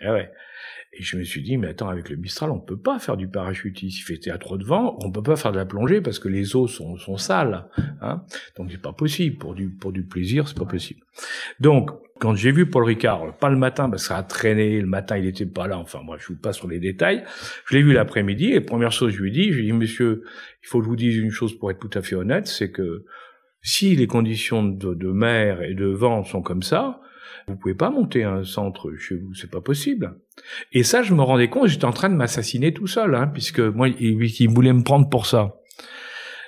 Eh ouais. Et je me suis dit, mais attends, avec le Mistral, on peut pas faire du parachutisme. Il fait à trop de vent, on peut pas faire de la plongée parce que les eaux sont, sont sales. Hein Donc c'est pas possible. Pour du, pour du plaisir, c'est pas possible. Donc, quand j'ai vu Paul Ricard, pas le matin, parce que ça a traîné, le matin il était pas là, enfin moi je vous passe sur les détails, je l'ai vu l'après-midi, et première chose je lui ai dit, je lui ai dit, monsieur, il faut que je vous dise une chose pour être tout à fait honnête, c'est que si les conditions de, de mer et de vent sont comme ça, vous pouvez pas monter un centre chez vous, c'est pas possible. Et ça, je me rendais compte, j'étais en train de m'assassiner tout seul, hein, puisque moi, il, il, voulait me prendre pour ça.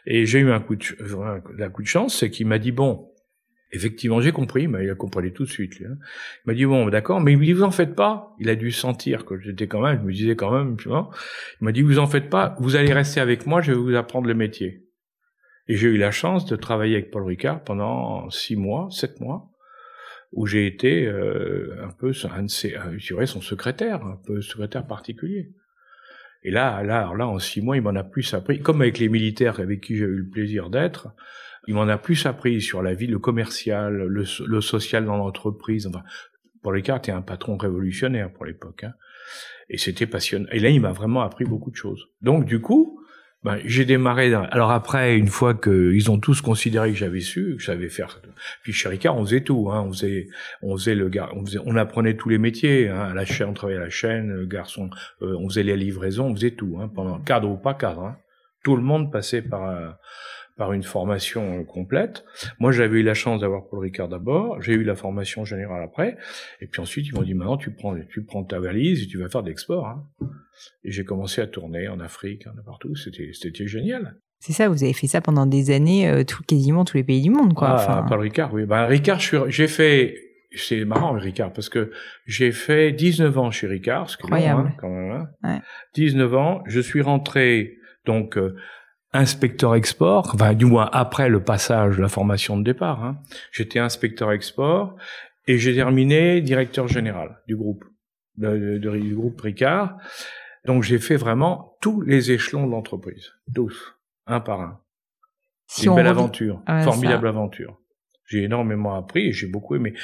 Et j'ai eu un coup de, un coup de chance, c'est qu'il m'a dit bon, effectivement, j'ai compris, mais il a compris tout de suite. Lui, hein. Il m'a dit bon, d'accord, mais il me dit vous en faites pas. Il a dû sentir que j'étais quand même, je me disais quand même, tu vois. Il m'a dit vous en faites pas, vous allez rester avec moi, je vais vous apprendre le métier. Et j'ai eu la chance de travailler avec Paul Ricard pendant six mois, sept mois. où j'ai été euh, un peu un de ses, je dirais son secrétaire, un peu secrétaire particulier. Et là, là, là, en six mois, il m'en a plus appris, comme avec les militaires avec qui j'ai eu le plaisir d'être. Il m'en a plus appris sur la vie, le commercial, le, le social dans l'entreprise. Enfin, pour les cartes, un patron révolutionnaire pour l'époque. Hein. Et c'était passionnant. Et là, il m'a vraiment appris beaucoup de choses. Donc, du coup, ben, j'ai démarré. Alors après, une fois qu'ils ont tous considéré que j'avais su, que j'avais faire. Puis chez Ricard, on faisait tout. Hein. On faisait, on faisait le on, faisait, on apprenait tous les métiers. Hein. À la chaîne, on travaillait à la chaîne. Le garçon, euh, on faisait les livraisons, on faisait tout. Hein, pendant cadre ou pas cadre. Hein. Tout le monde passait par. Euh, par une formation complète. Moi, j'avais eu la chance d'avoir Paul Ricard d'abord, j'ai eu la formation générale après, et puis ensuite, ils m'ont dit, maintenant, tu prends, tu prends ta valise et tu vas faire de l'export. Hein. Et j'ai commencé à tourner en Afrique, hein, partout, c'était, c'était génial. C'est ça, vous avez fait ça pendant des années, euh, tout, quasiment tous les pays du monde, quoi. Ah, enfin... Paul Ricard, oui. Ben, Ricard, j'ai fait, c'est marrant, Ricard, parce que j'ai fait 19 ans chez Ricard, ce qui est hein, quand même. Hein. Ouais. 19 ans, je suis rentré, donc, euh, inspecteur export, enfin du moins après le passage de la formation de départ. Hein. J'étais inspecteur export et j'ai terminé directeur général du groupe, de, du groupe Ricard. Donc j'ai fait vraiment tous les échelons de l'entreprise, tous, un par un. C'est une belle aventure, formidable aventure. J'ai énormément appris et j'ai beaucoup aimé.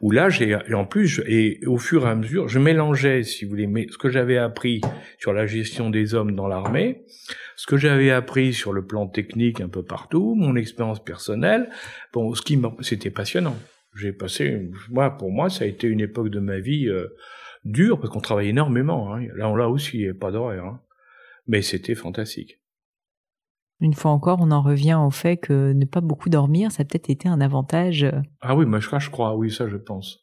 Où là, j'ai en plus et au fur et à mesure, je mélangeais, si vous voulez, ce que j'avais appris sur la gestion des hommes dans l'armée, ce que j'avais appris sur le plan technique un peu partout, mon expérience personnelle. Bon, ce qui c'était passionnant. J'ai passé, moi, pour moi, ça a été une époque de ma vie euh, dure parce qu'on travaillait énormément. Hein. Là, on l'a aussi, il avait pas d'horaire, hein. mais c'était fantastique. Une fois encore, on en revient au fait que ne pas beaucoup dormir, ça a peut-être été un avantage. Ah oui, moi je, je crois, oui, ça je pense.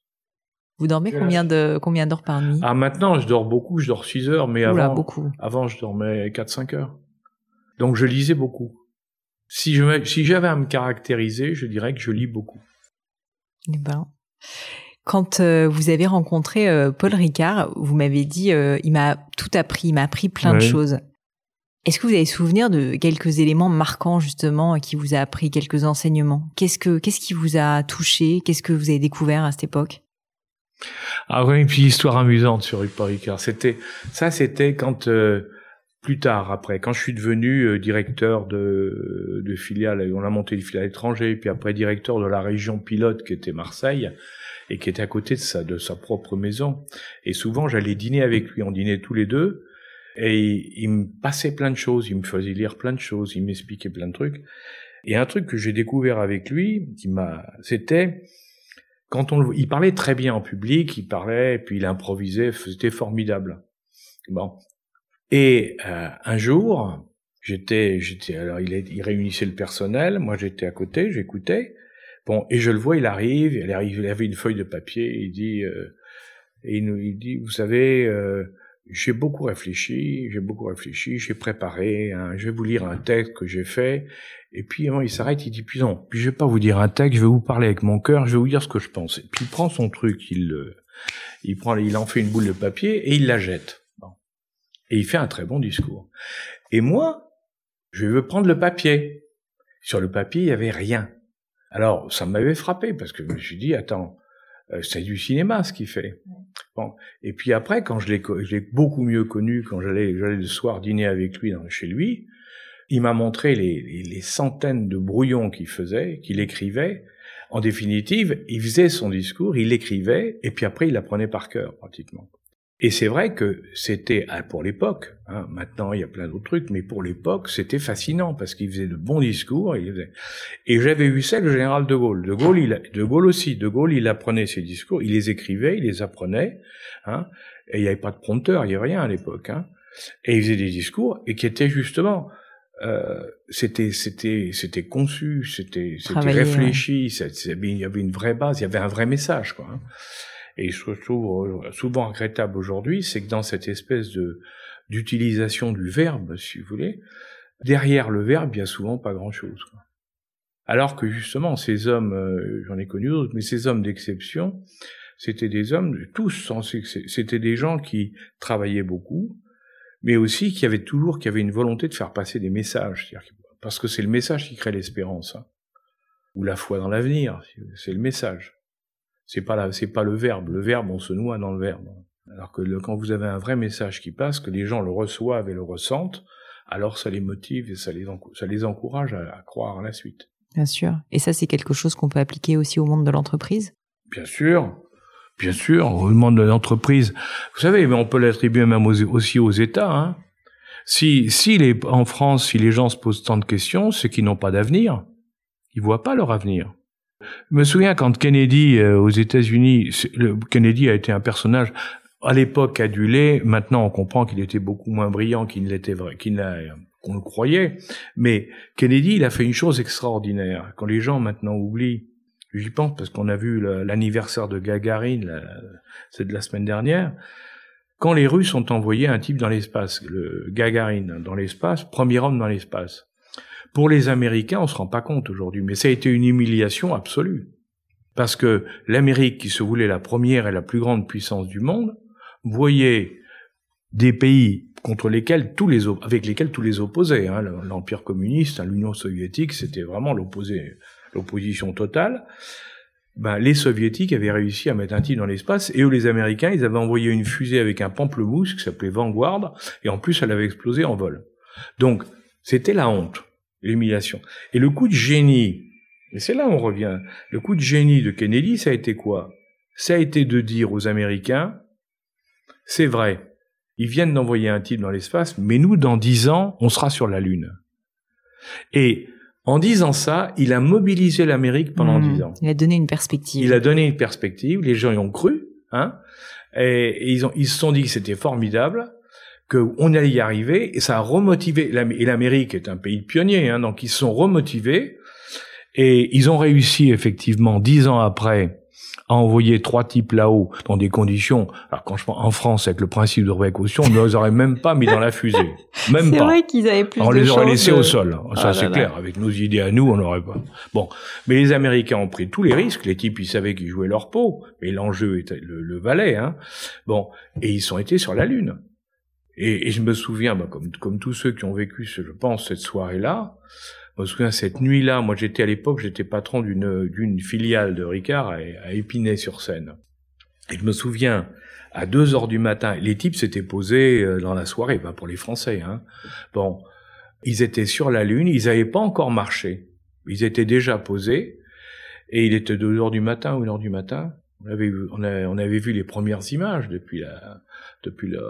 Vous dormez combien de combien d'heures par nuit? Ah maintenant, je dors beaucoup, je dors 6 heures, mais avant, beaucoup. avant je dormais 4-5 heures. Donc je lisais beaucoup. Si je si j'avais à me caractériser, je dirais que je lis beaucoup. Eh ben, quand euh, vous avez rencontré euh, Paul Ricard, vous m'avez dit, euh, il m'a tout appris, il m'a appris plein de choses. Est-ce que vous avez souvenir de quelques éléments marquants justement qui vous a appris quelques enseignements? Qu'est-ce que qu'est-ce qui vous a touché? Qu'est-ce que vous avez découvert à cette époque? Ah oui, une petite histoire amusante sur Paul Ricard. C'était ça, c'était quand euh, plus tard après, quand je suis devenu euh, directeur de de filiale, on a monté une filiale étrangère, puis après directeur de la région pilote qui était Marseille et qui était à côté de sa de sa propre maison. Et souvent, j'allais dîner avec lui. On dînait tous les deux. Et il me passait plein de choses, il me faisait lire plein de choses, il m'expliquait plein de trucs. Et un truc que j'ai découvert avec lui, c'était quand on, il parlait très bien en public, il parlait, puis il improvisait, c'était formidable. Bon. Et euh, un jour, j'étais, j'étais, alors il, réunissait le personnel, moi j'étais à côté, j'écoutais. Bon, et je le vois, il arrive, il arrive, il avait une feuille de papier, il dit, euh, et il nous, il dit, vous savez. Euh, j'ai beaucoup réfléchi, j'ai beaucoup réfléchi, j'ai préparé, je vais vous lire un texte que j'ai fait, et puis il s'arrête, il dit, puis non, puis je vais pas vous dire un texte, je vais vous parler avec mon cœur, je vais vous dire ce que je pense. Et puis il prend son truc, il, il prend, il en fait une boule de papier et il la jette. Et il fait un très bon discours. Et moi, je veux prendre le papier. Sur le papier, il y avait rien. Alors, ça m'avait frappé parce que je me suis dit, attends, euh, c'est du cinéma ce qu'il fait. Bon. Et puis après, quand je l'ai, beaucoup mieux connu, quand j'allais, j'allais le soir dîner avec lui dans, chez lui, il m'a montré les, les, les, centaines de brouillons qu'il faisait, qu'il écrivait. En définitive, il faisait son discours, il l'écrivait, et puis après, il l'apprenait par cœur, pratiquement. Et c'est vrai que c'était ah, pour l'époque. Hein, maintenant, il y a plein d'autres trucs, mais pour l'époque, c'était fascinant parce qu'il faisait de bons discours. Et, et j'avais vu ça le général de Gaulle. De Gaulle, il, de Gaulle aussi. De Gaulle, il apprenait ses discours, il les écrivait, il les apprenait. Hein, et il n'y avait pas de prompteur, il n'y avait rien à l'époque. Hein, et il faisait des discours et qui étaient justement euh, c'était c'était c'était conçu, c'était c'était réfléchi, il y avait une vraie base, il y avait un vrai message quoi. Hein. Et je trouve souvent regrettable aujourd'hui, c'est que dans cette espèce de d'utilisation du verbe, si vous voulez, derrière le verbe, il y a souvent pas grand-chose. Alors que justement, ces hommes, euh, j'en ai connu d'autres, mais ces hommes d'exception, c'était des hommes, tous, c'était des gens qui travaillaient beaucoup, mais aussi qui avaient toujours, qui avaient une volonté de faire passer des messages, parce que c'est le message qui crée l'espérance, hein. ou la foi dans l'avenir, c'est le message. C'est pas la, c'est pas le verbe. Le verbe, on se noie dans le verbe. Alors que quand vous avez un vrai message qui passe, que les gens le reçoivent et le ressentent, alors ça les motive et ça les, ça les encourage à, à croire à la suite. Bien sûr. Et ça, c'est quelque chose qu'on peut appliquer aussi au monde de l'entreprise? Bien sûr. Bien sûr, au monde de l'entreprise. Vous savez, mais on peut l'attribuer même aussi aux États. Hein. Si, si les, en France, si les gens se posent tant de questions, c'est qu'ils n'ont pas d'avenir. Ils voient pas leur avenir. Je me souviens quand Kennedy euh, aux États-Unis, Kennedy a été un personnage à l'époque adulé. Maintenant, on comprend qu'il était beaucoup moins brillant qu'il l'était vrai, qu'on le croyait. Mais Kennedy, il a fait une chose extraordinaire. Quand les gens maintenant oublient J'y pense parce qu'on a vu l'anniversaire de Gagarine, c'est de la semaine dernière. Quand les Russes ont envoyé un type dans l'espace, le Gagarine dans l'espace, premier homme dans l'espace. Pour les Américains, on se rend pas compte aujourd'hui, mais ça a été une humiliation absolue. Parce que l'Amérique, qui se voulait la première et la plus grande puissance du monde, voyait des pays contre lesquels tous les avec lesquels tous les opposaient. Hein, L'Empire communiste, hein, l'Union soviétique, c'était vraiment l'opposé l'opposition totale, ben, les soviétiques avaient réussi à mettre un type dans l'espace et eux, les Américains, ils avaient envoyé une fusée avec un pamplemousse qui s'appelait Vanguard et en plus, elle avait explosé en vol. Donc, c'était la honte, l'humiliation. Et le coup de génie, et c'est là où on revient, le coup de génie de Kennedy, ça a été quoi? Ça a été de dire aux Américains, c'est vrai, ils viennent d'envoyer un type dans l'espace, mais nous, dans dix ans, on sera sur la Lune. Et en disant ça, il a mobilisé l'Amérique pendant mmh. dix ans. Il a donné une perspective. Il a donné une perspective. Les gens y ont cru, hein. Et, ils ont, ils se sont dit que c'était formidable, qu'on allait y arriver, et ça a remotivé. Et l'Amérique est un pays pionnier, hein, donc ils se sont remotivés, et ils ont réussi effectivement dix ans après à envoyer trois types là-haut dans des conditions. Alors quand je pense en France avec le principe de précaution, on ne les aurait même pas mis dans la fusée, même pas. C'est vrai qu'ils avaient plus. On les aurait laissés au sol. Ça ah c'est clair. Avec nos idées à nous, on n'aurait pas. Bon, mais les Américains ont pris tous les risques. Les types, ils savaient qu'ils jouaient leur peau, mais l'enjeu était le, le valait. Hein. Bon, et ils sont été sur la lune. Et, je me souviens, bah, comme, tous ceux qui ont vécu, je pense, cette soirée-là, je me souviens cette nuit-là, moi j'étais à l'époque, j'étais patron d'une filiale de Ricard à, Épinay-sur-Seine. Et je me souviens, à deux heures du matin, les types s'étaient posés euh, dans la soirée, pas pour les Français. Hein. Bon, ils étaient sur la Lune, ils n'avaient pas encore marché. Ils étaient déjà posés, et il était deux heures du matin ou une heure du matin. On avait, on, avait vu les premières images depuis la, depuis euh,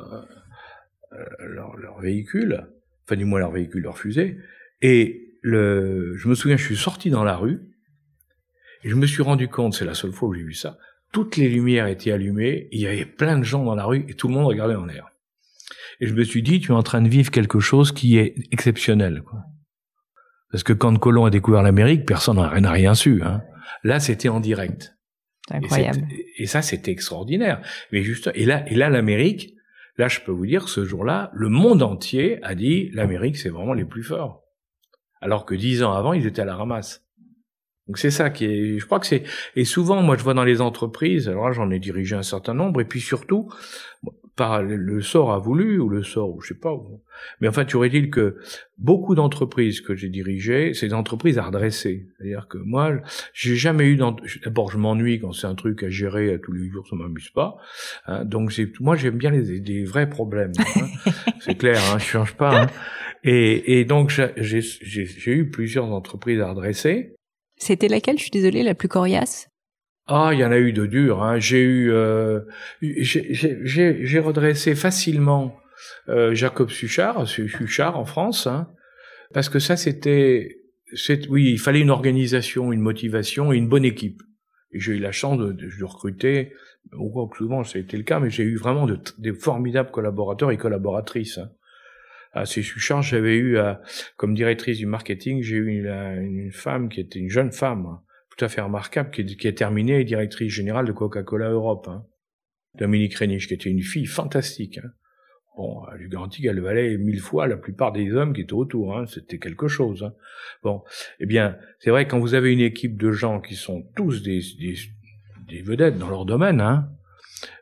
leur, leur véhicule, enfin du moins leur véhicule, leur fusée, et le, je me souviens, je suis sorti dans la rue et je me suis rendu compte, c'est la seule fois où j'ai vu ça, toutes les lumières étaient allumées, il y avait plein de gens dans la rue et tout le monde regardait en l'air. Et je me suis dit, tu es en train de vivre quelque chose qui est exceptionnel. Quoi. Parce que quand Colomb a découvert l'Amérique, personne n'a rien, rien su. Hein. Là, c'était en direct. Incroyable. Et, et ça, c'était extraordinaire. Mais juste, et là, et là, l'Amérique, là, je peux vous dire, ce jour-là, le monde entier a dit, l'Amérique, c'est vraiment les plus forts alors que dix ans avant, ils étaient à la ramasse. Donc c'est ça qui est, je crois que c'est, et souvent, moi je vois dans les entreprises, alors là j'en ai dirigé un certain nombre, et puis surtout, par le sort a voulu, ou le sort, ou je sais pas, mais enfin tu aurais dit que beaucoup d'entreprises que j'ai dirigées, c'est des entreprises à redresser. C'est-à-dire que moi, j'ai jamais eu, d'abord je m'ennuie quand c'est un truc à gérer à tous les jours, ça m'amuse pas. Hein, donc moi j'aime bien les, des vrais problèmes. Hein. c'est clair, hein, je change pas. Hein. Et, et donc, j'ai eu plusieurs entreprises à redresser. C'était laquelle, je suis désolée, la plus coriace? Ah, il y en a eu de durs. Hein. J'ai eu, euh, j'ai redressé facilement euh, Jacob Suchard, Suchard en France, hein, parce que ça c'était, oui, il fallait une organisation, une motivation et une bonne équipe. J'ai eu la chance de, de, recruter, souvent ça a été le cas, mais j'ai eu vraiment de, de, formidables collaborateurs et collaboratrices. Hein à ces charges, j'avais eu comme directrice du marketing, j'ai eu une, femme qui était une jeune femme, tout à fait remarquable, qui, qui est terminée directrice générale de Coca-Cola Europe. Hein. Dominique Renich, qui était une fille fantastique. Hein. Bon, je lui garantis qu'elle valait mille fois la plupart des hommes qui étaient autour. Hein. C'était quelque chose. Hein. Bon, eh bien, c'est vrai quand vous avez une équipe de gens qui sont tous des, des, des vedettes dans leur domaine, hein,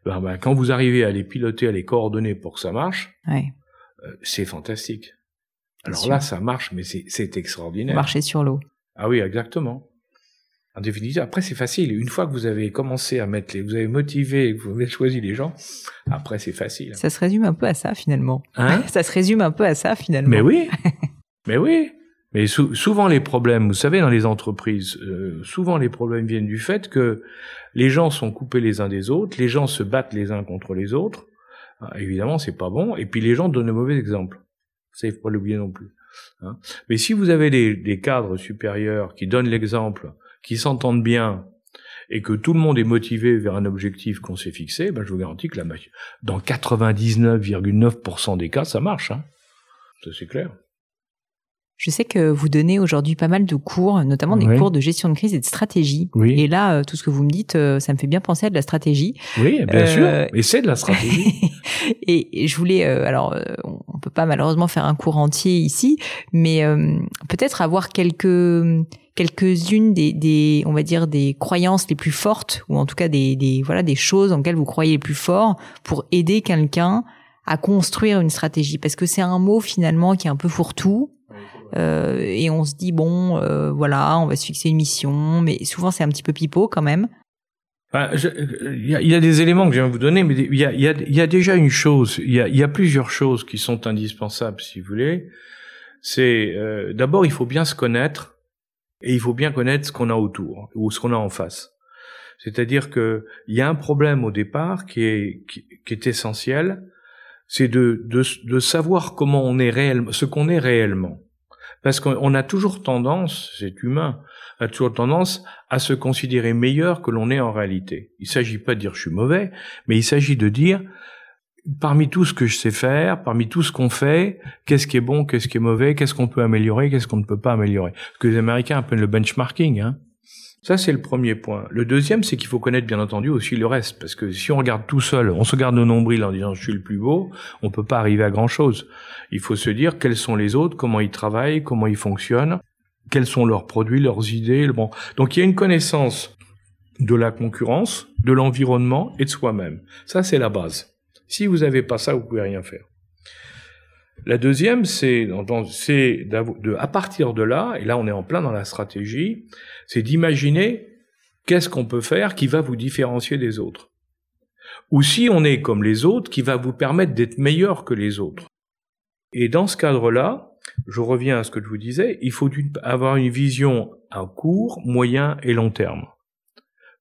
ben, ben, quand vous arrivez à les piloter, à les coordonner pour que ça marche, ouais. Euh, c'est fantastique. Alors là, ça marche, mais c'est extraordinaire. Marcher sur l'eau. Ah oui, exactement. En définitive, après c'est facile. Une fois que vous avez commencé à mettre les, vous avez motivé, vous avez choisi les gens, après c'est facile. Ça se résume un peu à ça finalement. Hein ça se résume un peu à ça finalement. Mais oui, mais oui. Mais sou- souvent les problèmes, vous savez, dans les entreprises, euh, souvent les problèmes viennent du fait que les gens sont coupés les uns des autres, les gens se battent les uns contre les autres. Ah, évidemment, c'est pas bon. Et puis les gens donnent de mauvais exemples. Ça, il faut pas l'oublier non plus. hein. Mais si vous avez des, des cadres supérieurs qui donnent l'exemple, qui s'entendent bien, et que tout le monde est motivé vers un objectif qu'on s'est fixé, ben je vous garantis que dans 99,9% des cas, ça marche. Hein. Ça, c'est clair. Je sais que vous donnez aujourd'hui pas mal de cours, notamment des Oui. cours de gestion de crise et de stratégie. Oui. Et là, euh, tout ce que vous me dites, euh, ça me fait bien penser à de la stratégie. Oui, bien Euh, sûr. Et c'est de la stratégie. et, et je voulais, euh, alors, on peut pas malheureusement faire un cours entier ici, mais euh, peut-être avoir quelques quelques-unes des, des, on va dire des croyances les plus fortes, ou en tout cas des, des voilà des choses en lesquelles vous croyez les plus fort pour aider quelqu'un à construire une stratégie, parce que c'est un mot finalement qui est un peu fourre-tout. Euh, et on se dit bon, euh, voilà, on va se fixer une mission, mais souvent c'est un petit peu pipeau quand même. Il y, a, des éléments que je viens de vous donner, mais il y a, déjà une chose, il y a, plusieurs choses qui sont indispensables, si vous voulez. C'est euh, d'abord, il faut bien se connaître et il faut bien connaître ce qu'on a autour ou ce qu'on a en face. C'est-à-dire que il y a un problème au départ qui est essentiel, c'est de savoir comment on est réellement, ce qu'on est réellement. Parce qu'on on a toujours tendance, c'est humain, a toujours tendance à se considérer meilleur que l'on est en réalité. Il s'agit pas de dire je suis mauvais, mais il s'agit de dire parmi tout ce que je sais faire, parmi tout ce qu'on fait, qu'est-ce qui est bon, qu'est-ce qui est mauvais, qu'est-ce qu'on peut améliorer, qu'est-ce qu'on ne peut pas améliorer. Que les Américains appellent le benchmarking. Hein. Ça, c'est le premier point. Le deuxième, c'est qu'il faut connaître, bien entendu, aussi le reste. Parce que si on regarde tout seul, on se regarde nos nombrils en disant je suis le plus beau, on peut pas arriver à grand chose. Il faut se dire quels sont les autres, comment ils travaillent, comment ils fonctionnent, quels sont leurs produits, leurs idées. Bon. Donc il y a une connaissance de la concurrence, de l'environnement et de soi-même. Ça, c'est la base. Si vous n'avez pas ça, vous pouvez rien faire. La deuxième, c'est à partir de là, et là on est en plein dans la stratégie, c'est d'imaginer qu'est-ce qu'on peut faire qui va vous différencier des autres. Ou si on est comme les autres, qui va vous permettre d'être meilleur que les autres. Et dans ce cadre-là, je reviens à ce que je vous disais, il faut avoir une vision à court, moyen et long terme.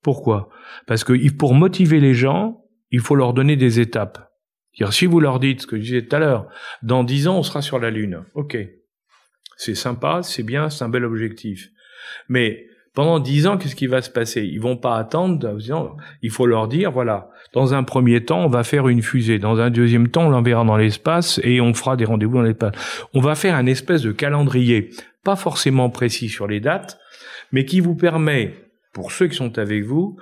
Pourquoi? Parce que pour motiver les gens, il faut leur donner des étapes. C'est-à-dire, si vous leur dites ce que je disais tout à l'heure, dans dix ans, on sera sur la Lune. Ok. C'est sympa, c'est bien, c'est un bel objectif. Mais pendant dix ans, qu'est-ce qui va se passer? Ils vont pas attendre. Il faut leur dire, voilà, dans un premier temps, on va faire une fusée. Dans un deuxième temps, on l'enverra dans l'espace et on fera des rendez-vous dans l'espace. On va faire un espèce de calendrier, pas forcément précis sur les dates, mais qui vous permet, pour ceux qui sont avec vous,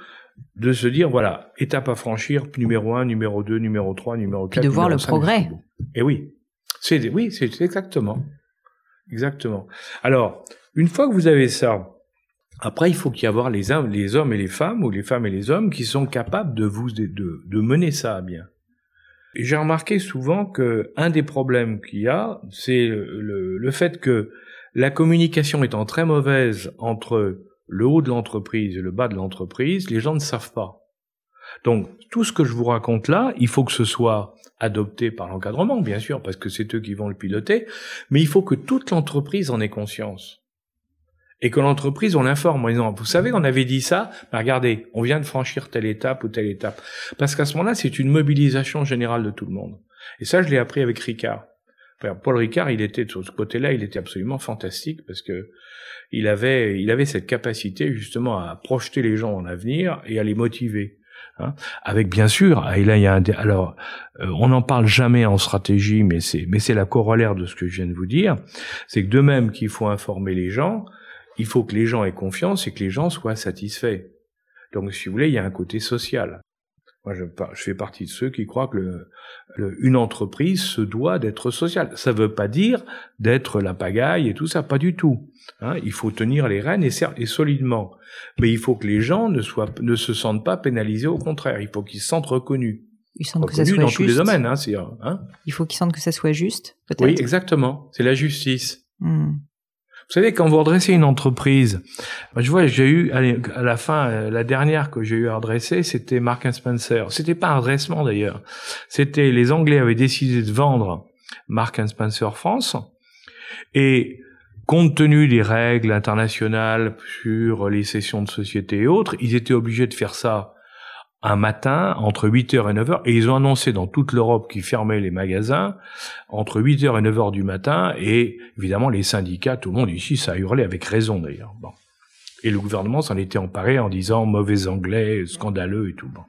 de se dire, voilà, étape à franchir, numéro 1, numéro 2, numéro 3, numéro 4. de voir le 5, progrès. Et oui. C'est, oui, c'est exactement. Exactement. Alors, une fois que vous avez ça, après, il faut qu'il y les, hommes- les hommes et les femmes, ou les femmes et les hommes, qui sont capables de vous, de, mener ça à bien. J'ai remarqué souvent que un des problèmes qu'il y a, c'est le- le fait que la communication étant très mauvaise entre le haut de l'entreprise et le bas de l'entreprise, les gens ne savent pas. Donc, tout ce que je vous raconte là, il faut que ce soit adopté par l'encadrement, bien sûr, parce que c'est eux qui vont le piloter, mais il faut que toute l'entreprise en ait conscience. Et que l'entreprise, on l'informe en disant, vous savez, on avait dit ça, mais regardez, on vient de franchir telle étape ou telle étape. Parce qu'à ce moment-là, c'est une mobilisation générale de tout le monde. Et ça, je l'ai appris avec Ricard. Paul Ricard, il était, de ce côté-là, il était absolument fantastique parce que il avait, il avait cette capacité justement à projeter les gens en l'avenir et à les motiver. Hein, avec bien sûr, et là il y a un, alors euh, on n'en parle jamais en stratégie, mais c'est mais c'est la corollaire de ce que je viens de vous dire, c'est que de même qu'il faut informer les gens, il faut que les gens aient confiance et que les gens soient satisfaits. Donc si vous voulez, il y a un côté social. Moi, je, fais partie de ceux qui croient que le, le- une entreprise se doit d'être sociale. Ça ne veut pas dire d'être la pagaille et tout ça, pas du tout. Hein, il faut tenir les rênes et, solidement. Mais il faut que les gens ne, soient, ne se sentent pas pénalisés, au contraire. Il faut qu'ils se sentent reconnus. Ils sentent que ça Reconnus soit dans juste. tous les domaines. Hein, hein Il faut qu'ils sentent que ça soit juste, peut-être. oui, exactement. C'est la justice. Hmm. Vous savez, quand vous redressez une entreprise, je vois, j'ai eu à la fin, euh, la dernière que j'ai eu à redresser, c'était Mark Spencer. C'était pas un redressement d'ailleurs. C'était les Anglais avaient décidé de vendre Mark Spencer France et compte tenu des règles internationales sur les cessions de sociétés et autres, ils étaient obligés de faire ça un matin entre 8h et 9h et ils ont annoncé dans toute l'Europe qu'ils fermaient les magasins entre 8h et 9h du matin et évidemment les syndicats, tout le monde ici, ça a hurlé avec raison d'ailleurs. Bon. Et le gouvernement s'en était emparé en disant mauvais anglais, scandaleux et tout. Bon.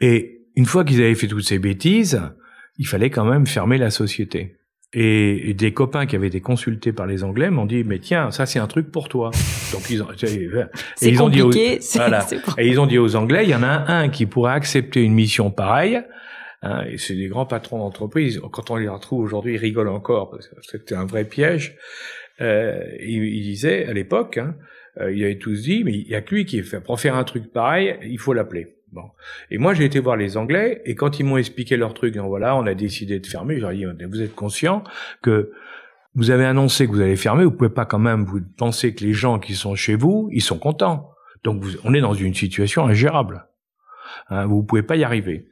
Et une fois qu'ils avaient fait toutes ces bêtises, il fallait quand même fermer la société. Et, des copains qui avaient été consultés par les Anglais m'ont dit mais tiens ça c'est un truc pour toi. Donc ils ont et ils ont dit aux, voilà, et ils ont dit aux Anglais il y en a un qui pourrait accepter une mission pareille. Hein, et c'est des grands patrons d'entreprise. Quand on les retrouve aujourd'hui, ils rigolent encore parce que c'était un vrai piège. Euh, ils, ils disaient à l'époque, hein, euh, ils avaient tous dit mais il y a que lui qui est fait pour faire un truc pareil, il faut l'appeler. Bon. Et moi, j'ai été voir les Anglais, et quand ils m'ont expliqué leur truc, donc voilà, on a décidé de fermer, je leur ai dit, vous êtes conscient que vous avez annoncé que vous allez fermer, vous pouvez pas quand même vous penser que les gens qui sont chez vous, ils sont contents. Donc, on est dans une situation ingérable. Hein, vous pouvez pas y arriver.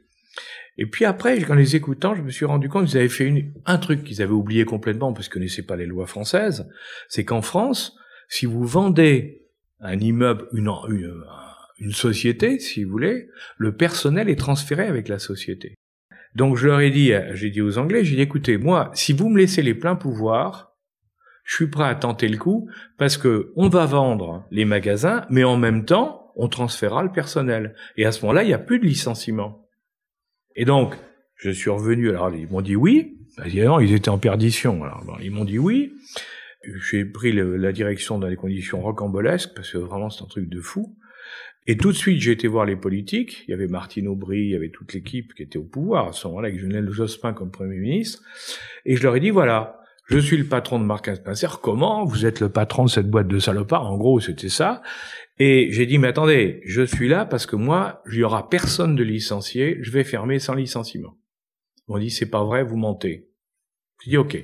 Et puis après, en les écoutant, je me suis rendu compte qu'ils avaient fait un truc qu'ils avaient oublié complètement parce qu'ils connaissaient pas les lois françaises. C'est qu'en France, si vous vendez un immeuble, une, une société, si vous voulez, le personnel est transféré avec la société. Donc je leur ai dit, j'ai dit aux Anglais, j'ai dit écoutez, moi, si vous me laissez les pleins pouvoirs, je suis prêt à tenter le coup parce que on va vendre les magasins, mais en même temps, on transférera le personnel. Et à ce moment-là, il n'y a plus de licenciement. Et donc, je suis revenu. Alors ils m'ont dit oui. Évidemment, ils étaient en perdition. Alors ils m'ont dit oui. J'ai pris la direction dans des conditions rocambolesques parce que vraiment c'est un truc de fou. Et tout de suite, j'ai été voir les politiques. Il y avait Martine Aubry, il y avait toute l'équipe qui était au pouvoir à ce moment-là, avec Lionel Jospin comme Premier ministre. Et je leur ai dit, voilà, je suis le patron de Marc Spencer. Comment Vous êtes le patron de cette boîte de salopards? En gros, c'était ça. Et j'ai dit, mais attendez, je suis là parce que moi, il y aura personne de licencié. Je vais fermer sans licenciement. On dit, c'est pas vrai, vous mentez. J'ai dit, OK.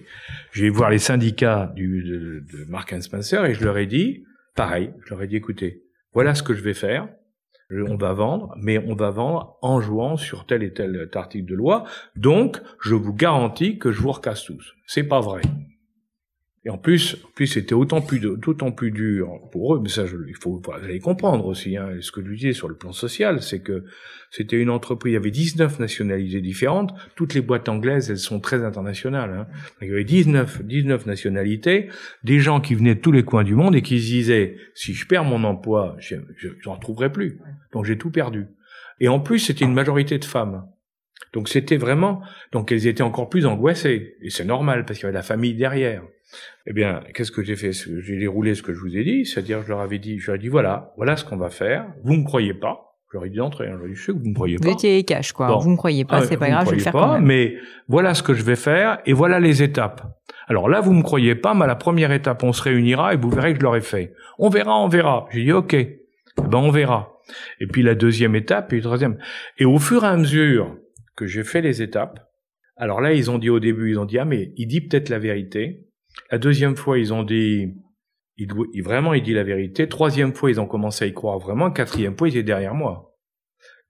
Je vais voir les syndicats du, de, de Mark Spencer et je leur ai dit, pareil, je leur ai dit, écoutez, voilà ce que je vais faire. On va vendre, mais on va vendre en jouant sur tel et tel article de loi. Donc, je vous garantis que je vous recasse tous. C'est pas vrai. Et en plus, en plus, c'était autant plus, d'autant plus dur pour eux. Mais ça, je, il faut, vous allez comprendre aussi. Hein, ce que je disais sur le plan social, c'est que c'était une entreprise. Il y avait 19 nationalités différentes. Toutes les boîtes anglaises, elles sont très internationales. Hein. Il y avait 19, 19 nationalités, des gens qui venaient de tous les coins du monde et qui se disaient si je perds mon emploi, je n'en retrouverai plus. Donc j'ai tout perdu. Et en plus, c'était une majorité de femmes. Donc c'était vraiment, donc elles étaient encore plus angoissées. Et c'est normal parce qu'il y avait la famille derrière. Eh bien, qu'est-ce que j'ai fait? J'ai déroulé ce que je vous ai dit, c'est-à-dire je leur avais dit, je leur ai dit voilà, voilà ce qu'on va faire. Vous me croyez pas Je leur ai dit d'entrée, hein, je leur ai dit je sais que vous me croyez pas. Vous étiez cash quoi. Vous me croyez pas, ah, c'est pas grave, je vais le faire pas, quand même. Mais voilà ce que je vais faire et voilà les étapes. Alors là, vous me croyez pas, mais à la première étape, on se réunira et vous verrez que je l'aurai fait. On verra, on verra. J'ai dit ok, eh ben on verra. Et puis la deuxième étape et la troisième. Et au fur et à mesure que j'ai fait les étapes, alors là, ils ont dit au début, ils ont dit ah mais il dit peut-être la vérité. La deuxième fois, ils ont dit, il, vraiment, il dit la vérité. Troisième fois, ils ont commencé à y croire vraiment. Quatrième fois, il est derrière moi.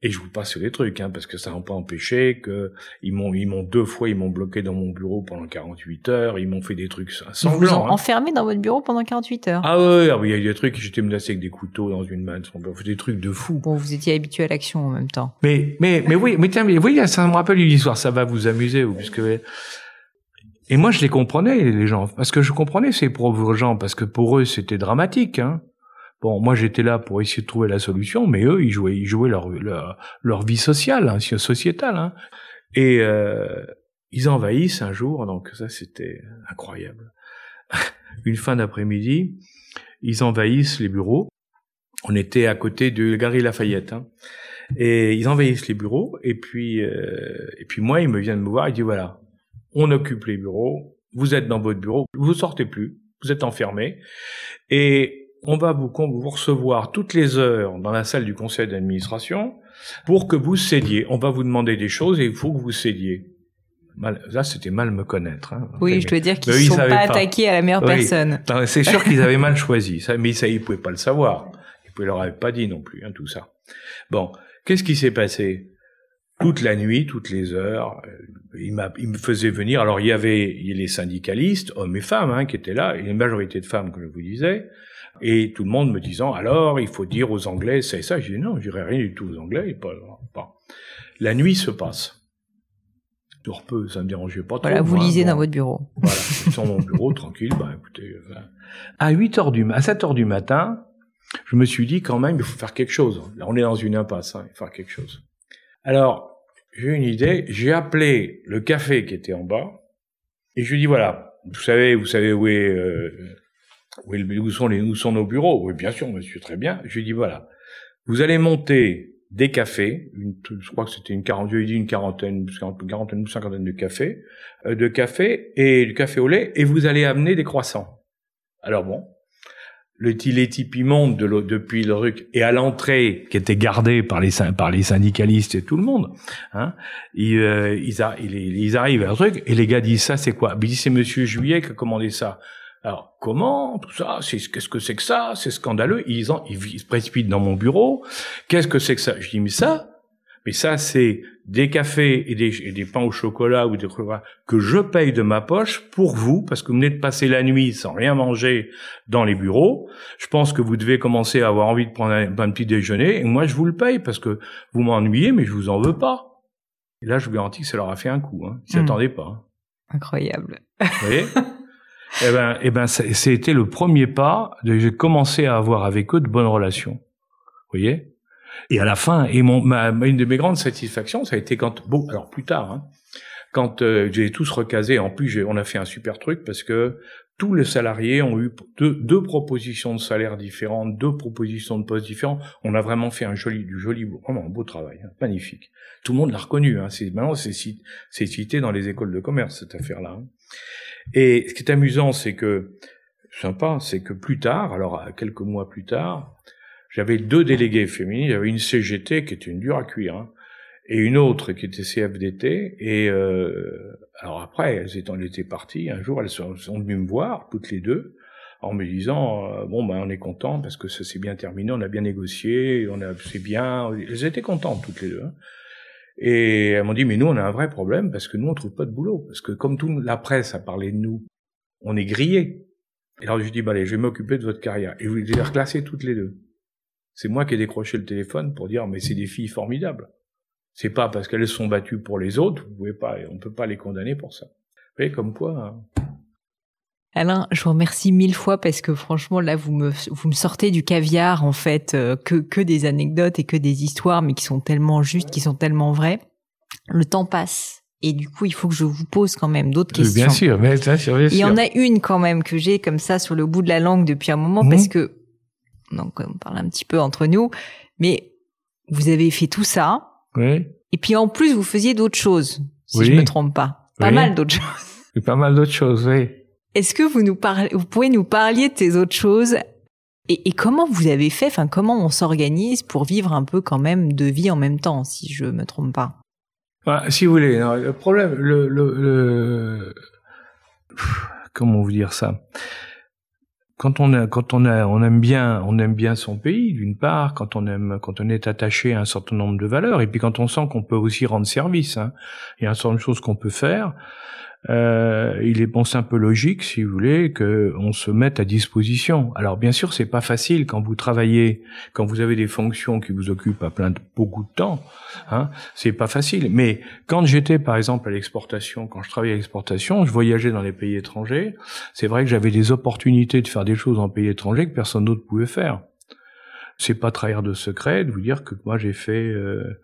Et je vous passe sur les trucs, hein, parce que ça n'a pas empêché que ils m'ont, ils m'ont deux fois, ils m'ont bloqué dans mon bureau pendant 48 heures, ils m'ont fait des trucs sanglants. Ils vous ont hein. enfermé dans votre bureau pendant 48 heures. Ah ouais, ah il y a eu des trucs, j'étais menacé avec des couteaux dans une main, on fait des trucs de fou. Bon, vous étiez habitué à l'action en même temps. Mais, mais, mais oui, mais tiens, mais oui, ça me rappelle une histoire, ça va vous amuser, puisque et moi, je les comprenais, les gens, parce que je comprenais ces pauvres gens, parce que pour eux, c'était dramatique. Hein. Bon, moi, j'étais là pour essayer de trouver la solution, mais eux, ils jouaient, ils jouaient leur, leur, vie sociale, hein, sociétale. Hein. Et euh, ils envahissent un jour, donc ça, c'était incroyable. Une fin d'après-midi, ils envahissent les bureaux. On était à côté de Galerie Lafayette. Hein. Et ils envahissent les bureaux, et puis, euh, et puis moi, ils me viennent me voir, ils disent, voilà, on occupe les bureaux, vous êtes dans votre bureau, vous sortez plus, vous êtes enfermé, et on va vous, vous recevoir toutes les heures dans la salle du conseil d'administration pour que vous cédiez. On va vous demander des choses et il faut que vous cédiez. mal, là, c'était mal me connaître. Hein. Oui, je dois dire qu'ils ne sont pas, attaqués à la meilleure personne. C'est sûr qu'ils avaient mal choisi, ça, mais ça, ils pouvaient pas le savoir. Ils ne leur avaient pas dit non plus, hein, tout ça. Bon, qu'est-ce qui s'est passé? Toute la nuit, toutes les heures, euh, il, il me faisait venir. Alors il y avait les syndicalistes, hommes et femmes, hein, qui étaient là, et une majorité de femmes, comme je vous disais, et tout le monde me disant alors il faut dire aux Anglais c'est ça. Je dis non, je dirais rien du tout aux Anglais. Pas, pas. La nuit se passe. Dors peu, ça me dérangeait pas trop. Voilà, vous lisez dans votre bureau. Voilà, je suis dans mon bureau tranquille. Bah écoutez, à 8 heures du, à 7 heures du matin, je me suis dit quand même il faut faire quelque chose. Là on est dans une impasse, hein, il faut faire quelque chose. Alors, j'ai une idée, j'ai appelé le café qui était en bas, et je lui dis voilà, vous savez, vous savez où est, euh, où, sont les, où sont nos bureaux? Oui, bien sûr, monsieur, très bien. Je lui dis voilà, vous allez monter des cafés, je crois que c'était une quarantaine, une quarantaine, une quarantaine ou cinquantaine de cafés, euh, de café et du café au lait, et vous allez amener des croissants. Alors bon, le Tipeee monte de depuis le RUC et à l'entrée qui était gardée par les par les syndicalistes et tout le monde, hein, ils, euh, ils, arrivent à le truc et les gars disent ça c'est quoi? Ils disent c'est Monsieur Juillet qui a commandé ça. Alors comment tout ça qu'est-ce que c'est que ça? C'est scandaleux. Ils, en, ils, se précipitent dans mon bureau. Qu'est-ce que c'est que ça? Je dis mais ça, mais ça c'est des cafés et des, et des pains au chocolat ou des que je paye de ma poche pour vous, parce que vous venez de passer la nuit sans rien manger dans les bureaux. Je pense que vous devez commencer à avoir envie de prendre un, petit déjeuner, et moi je vous le paye parce que vous m'ennuyez, mais je vous en veux pas. Et là, je vous garantis que ça leur a fait un coup. Hein. Ils hmm. attendaient pas. Hein. Incroyable. Vous voyez? Eh ben, eh ben, c'était le premier pas. J'ai commencé à avoir avec eux de bonnes relations. Vous voyez? Et à la fin, et mon, ma, une de mes grandes satisfactions, ça a été quand, bon, alors plus tard, hein, quand euh, j'ai tous recasé, en plus on a fait un super truc parce que tous les salariés ont eu deux, propositions de salaire différentes, deux propositions de postes différents. On a vraiment fait un joli, du joli, vraiment un beau travail, hein, magnifique. Tout le monde l'a reconnu. Hein, c'est maintenant c'est cité dans les écoles de commerce cette affaire-là. Hein. Et ce qui est amusant, c'est que sympa, c'est que plus tard, alors quelques mois plus tard, j'avais deux délégués féminines. J'avais une CGT qui était une dure à cuire, hein, et une autre qui était CFDT. Et euh, alors après, elles elles étaient parties. Un jour, elles sont, venues me voir, toutes les deux, en me disant euh, bon ben on est content parce que ça s'est bien terminé, on a bien négocié, on a c'est bien. Elles étaient contentes toutes les deux. Hein. Et elles m'ont dit mais nous on a un vrai problème parce que nous on trouve pas de boulot parce que comme toute la presse a parlé de nous, on est grillés. Et alors je dis bah allez je vais m'occuper de votre carrière et vous les reclasser toutes les deux. C'est moi qui ai décroché le téléphone pour dire mais c'est des filles formidables. C'est pas parce qu'elles sont battues pour les autres, vous pouvez pas, on peut pas les condamner pour ça. Vous voyez comme quoi. Hein. Alain, je vous remercie mille fois parce que franchement là vous me vous me sortez du caviar en fait euh, que que des anecdotes et que des histoires mais qui sont tellement justes, qui sont tellement vraies. Le temps passe et du coup il faut que je vous pose quand même d'autres questions. Bien sûr, mais bien sûr, Il y en a une quand même que j'ai comme ça sur le bout de la langue depuis un moment parce mmh. que donc on parle un petit peu entre nous, mais vous avez fait tout ça. Oui. Et puis en plus, vous faisiez d'autres choses, si je me trompe pas. Pas mal d'autres choses. Pas mal d'autres choses, oui. Est-ce que vous nous parlez, vous pouvez nous parler de ces autres choses? Et, et comment vous avez fait, enfin comment on s'organise pour vivre un peu quand même de vie en même temps, si je me trompe pas? Bah, si vous voulez, le problème, le, le, le... comment vous dire ça? Quand on a, quand on a, on aime bien, on aime bien son pays d'une part, quand on aime, quand on est attaché à un certain nombre de valeurs, et puis quand on sent qu'on peut aussi rendre service, hein, il y a un certain nombre de choses qu'on peut faire. Euh, il est pensé un peu logique, si vous voulez, qu'on se mette à disposition. Alors bien sûr, c'est pas facile quand vous travaillez, quand vous avez des fonctions qui vous occupent à plein de beaucoup de temps. Hein, c'est pas facile. Mais quand j'étais, par exemple, à l'exportation, quand je travaillais à l'exportation, je voyageais dans les pays étrangers. C'est vrai que j'avais des opportunités de faire des choses en pays étrangers que personne d'autre pouvait faire. C'est pas trahir de secret de vous dire que moi j'ai fait euh,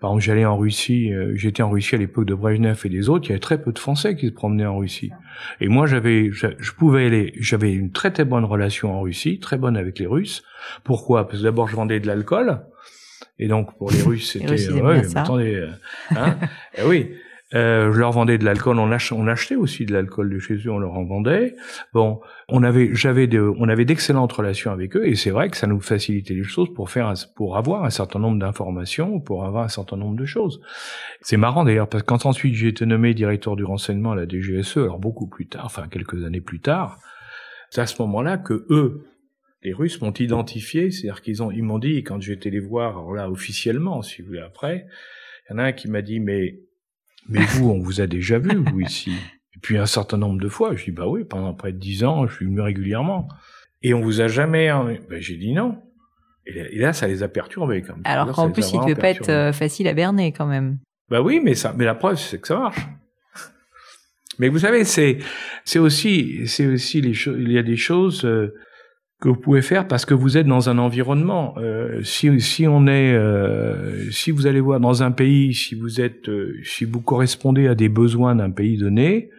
par exemple, j'allais en Russie, euh, j'étais en Russie à l'époque de Brezhnev et des autres, il y avait très peu de Français qui se promenaient en Russie. Et moi, j'avais, je, pouvais aller, j'avais une très très bonne relation en Russie, très bonne avec les Russes. Pourquoi? Parce que d'abord, je vendais de l'alcool, et donc pour les Russes, c'était, ouais, attendez, euh, hein? Et oui. Euh, je leur vendais de l'alcool, on, achetait aussi de l'alcool de chez eux, on leur en vendait. Bon, on avait, j'avais, on avait d'excellentes relations avec eux, et c'est vrai que ça nous facilitait les choses pour faire, pour avoir un certain nombre d'informations, pour avoir un certain nombre de choses. C'est marrant d'ailleurs parce que quand ensuite j'ai été nommé directeur du renseignement à la DGSE, alors beaucoup plus tard, enfin quelques années plus tard, c'est à ce moment-là que eux, les Russes m'ont identifié, c'est-à-dire qu'ils ont, ils m'ont dit quand j'étais les voir, alors là officiellement, si vous voulez après, il y en a un qui m'a dit mais mais vous, on vous a déjà vu, vous, ici. Et puis un certain nombre de fois, je dis, bah oui, pendant près de dix ans, je suis venu régulièrement. Et on vous a jamais... Ben, j'ai dit non. Et là, ça les a perturbés quand même. Alors qu'en plus, il ne devait pas être euh, facile à berner quand même. Bah oui, mais ça, mais la preuve, c'est que ça marche. Mais vous savez, c'est, c'est aussi, c'est aussi les choses, il y a des choses, euh, que vous pouvez faire parce que vous êtes dans un environnement. Euh, si, si on est, euh, si vous allez voir dans un pays, si vous êtes, euh, si vous correspondez à des besoins d'un pays donné,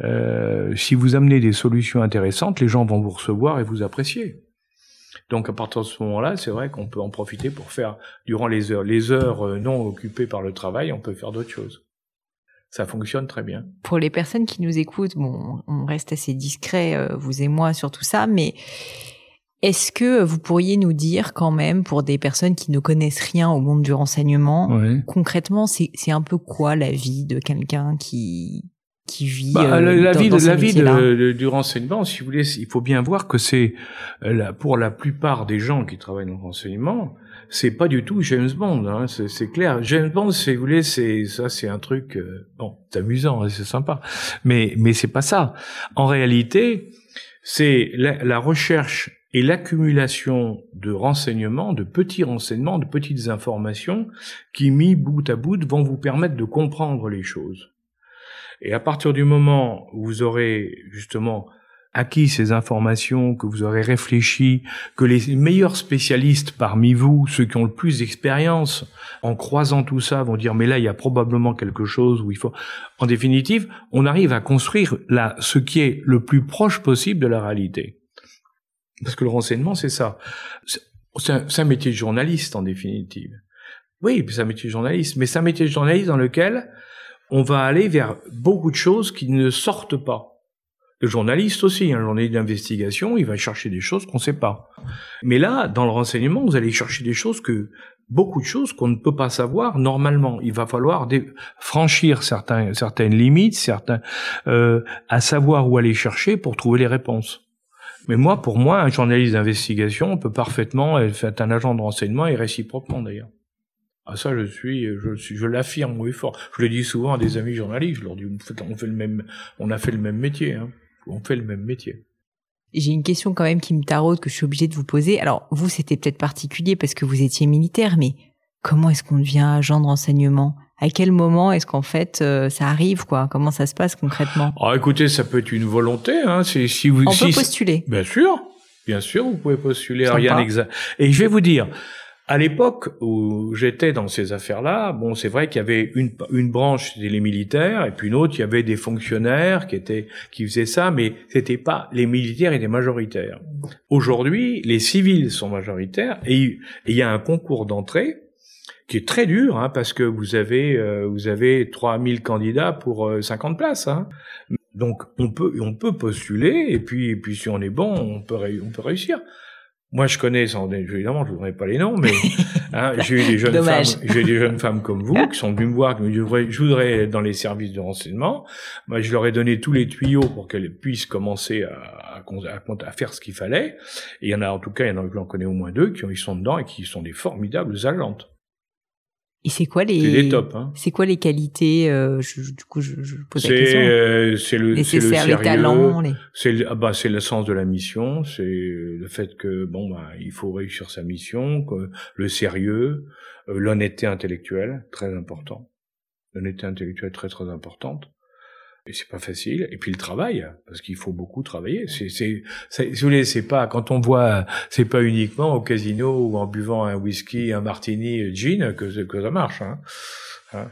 euh, si vous amenez des solutions intéressantes, les gens vont vous recevoir et vous apprécier. Donc à partir de ce moment-là, c'est vrai qu'on peut en profiter pour faire durant les heures, les heures euh, non occupées par le travail, on peut faire d'autres choses ça fonctionne très bien. Pour les personnes qui nous écoutent, bon, on reste assez discret, vous et moi, sur tout ça, mais est-ce que vous pourriez nous dire quand même, pour des personnes qui ne connaissent rien au monde du renseignement, concrètement, c'est un peu quoi la vie de quelqu'un qui qui vit bah, euh, la, vie de la vie de, du renseignement, si vous voulez, il faut bien voir que c'est euh, pour la plupart des gens qui travaillent dans le renseignement, c'est pas du tout James Bond, hein, c'est clair. James Bond, si vous voulez, c'est ça, c'est un truc euh, bon, c'est amusant, hein, c'est sympa, mais mais c'est pas ça. En réalité, c'est la, la recherche et l'accumulation de renseignements, de petits renseignements, de petites informations qui, mis bout à bout, vont vous permettre de comprendre les choses. Et à partir du moment où vous aurez justement acquis ces informations, que vous aurez réfléchi, que les meilleurs spécialistes parmi vous, ceux qui ont le plus d'expérience, en croisant tout ça, vont dire mais là il y a probablement quelque chose où il faut. En définitive, on arrive à construire là ce qui est le plus proche possible de la réalité. Parce que le renseignement, c'est ça. C'est un, métier de journaliste, en définitive. Oui, c'est un métier de journaliste, mais c'est un métier de journaliste dans lequel on va aller vers beaucoup de choses qui ne sortent pas. Le journaliste aussi, un journaliste d'investigation, il va chercher des choses qu'on ne sait pas. Mais là, dans le renseignement, vous allez chercher des choses que beaucoup de choses qu'on ne peut pas savoir normalement. Il va falloir franchir certains, certaines limites, certains euh, à savoir où aller chercher pour trouver les réponses. Mais moi, pour moi, un journaliste d'investigation peut parfaitement être un agent de renseignement et réciproquement d'ailleurs. Ah ça, je suis, je je l'affirme oui fort. Je le dis souvent à des amis journalistes. Je leur dis, on fait le même, on a fait le même métier. Hein. On fait le même métier. J'ai une question quand même qui me taraude que je suis obligée de vous poser. Alors vous, c'était peut-être particulier parce que vous étiez militaire, mais comment est-ce qu'on devient agent de renseignement? À quel moment est-ce qu'en fait euh, ça arrive quoi? Comment ça se passe concrètement? Ah écoutez, ça peut être une volonté. Hein. C'est si vous. On peut postuler. Bien sûr, bien sûr, vous pouvez postuler. Rien exact. Et je vais vous dire. À l'époque où j'étais dans ces affaires-là, bon, c'est vrai qu'il y avait une, une branche, c'était les militaires, et puis une autre, il y avait des fonctionnaires qui étaient, qui faisaient ça, mais c'était pas, les militaires étaient majoritaires. Aujourd'hui, les civils sont majoritaires, et il y a un concours d'entrée, qui est très dur, hein, parce que vous avez euh, vous avez 3000 candidats pour 50 euh, places. Hein. Donc on peut on peut postuler et puis et puis si on est bon, on peut on peut réussir. Moi, je connais, sans, évidemment, je ne voudrais pas les noms, mais hein, j'ai eu des jeunes femmes, j'ai des jeunes femmes comme vous qui sont venues me voir, qui me je voudrais être dans les services de renseignement. Moi, je leur ai donné tous les tuyaux pour qu'elles puissent commencer à, à, à faire ce qu'il fallait. Et il y en a, en tout cas, il y en a, j'en connais au moins deux qui ils sont dedans et qui sont des formidables agentes. Et c'est quoi les top, hein. C'est quoi les qualités euh, je, Du coup, je, je pose la question. Euh, c'est le, c'est le sérieux. Les talents, les... C'est ah bah c'est le sens de la mission. C'est le fait que bon bah il faut réussir sa mission, que, le sérieux, euh, l'honnêteté intellectuelle, très important. L'honnêteté intellectuelle très très importante. Et c'est pas facile. Et puis le travail, parce qu'il faut beaucoup travailler. C'est, c'est, si vous voulez, c'est pas quand on voit, c'est pas uniquement au casino ou en buvant un whisky, un martini, gin que que ça marche. Hein. hein.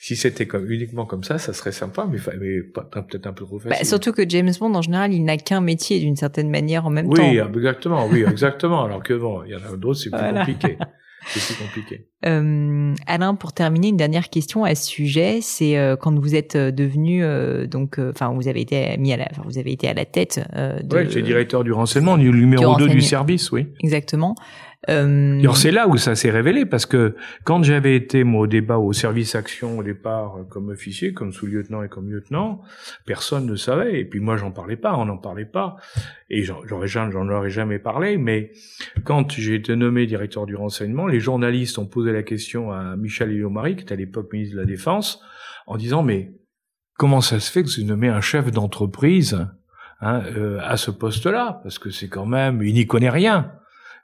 Si c'était comme, uniquement comme ça, ça serait sympa, mais, mais peut-être un peu trop facile. Bah, surtout que James Bond, en général, il n'a qu'un métier d'une certaine manière en même temps. Oui, exactement, oui, exactement. Alors que bon, il y en a d'autres, c'est plus compliqué. C'est compliqué. Euh, Alain, pour terminer, une dernière question à ce sujet, c'est euh, quand vous êtes euh, devenu donc, enfin, vous avez été mis à la, vous avez été à la tête de. Oui, j'étais directeur du renseignement, numéro 2 du service, oui. Exactement. Euh... Alors c'est là où ça s'est révélé parce que quand j'avais été moi au débat au service action au départ comme officier, comme sous-lieutenant et comme lieutenant, personne ne savait et puis moi j'en parlais pas, on n'en parlait pas et j'en aurais jamais parlé. Mais quand j'ai été nommé directeur du renseignement, les journalistes ont posé la question à Michel Hélio-Marie, qui était à l'époque ministre de la Défense, en disant mais comment ça se fait que vous nommé un chef d'entreprise hein, euh, à ce poste-là? Parce que c'est quand même, il n'y connaît rien.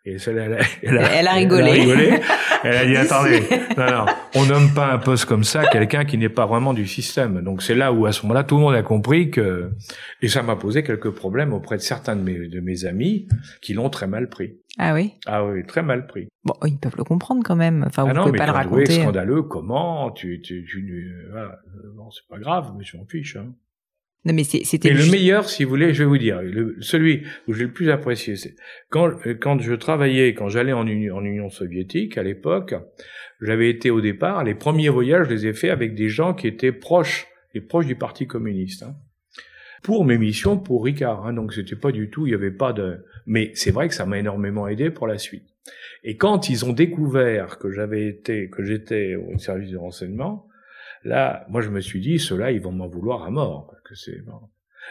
Et elle, elle, elle, a, rigolé. Elle a rigolé. Elle a dit attendez, non, non, on nomme pas un poste comme ça quelqu'un qui n'est pas vraiment du système. Donc c'est là où à ce moment-là tout le monde a compris que et ça m'a posé quelques problèmes auprès de certains de mes de mes amis qui l'ont très mal pris. Ah oui? Ah oui, très mal pris. Bon, ils peuvent le comprendre quand même. Enfin, vous ah non, pouvez pas le raconter. Oui, scandaleux. Comment? Tu tu tu, voilà. bon, c'est pas grave, mais je m'en fiche. Hein. Non, mais c'était. le meilleur, si vous voulez, je vais vous dire, le, celui où j'ai le plus apprécié, c'est quand quand je travaillais, quand j'allais en Union, en Union soviétique à l'époque, j'avais été au départ, les premiers voyages, je les ai faits avec des gens qui étaient proches, et proches du Parti communiste. Hein, pour mes missions, pour Ricard. Hein, donc c'était pas du tout, il y avait pas de. Mais c'est vrai que ça m'a énormément aidé pour la suite. Et quand ils ont découvert que j'avais été, que j'étais au service de renseignement, Là, moi, je me suis dit, ceux-là, ils vont m'en vouloir à mort. Que c'est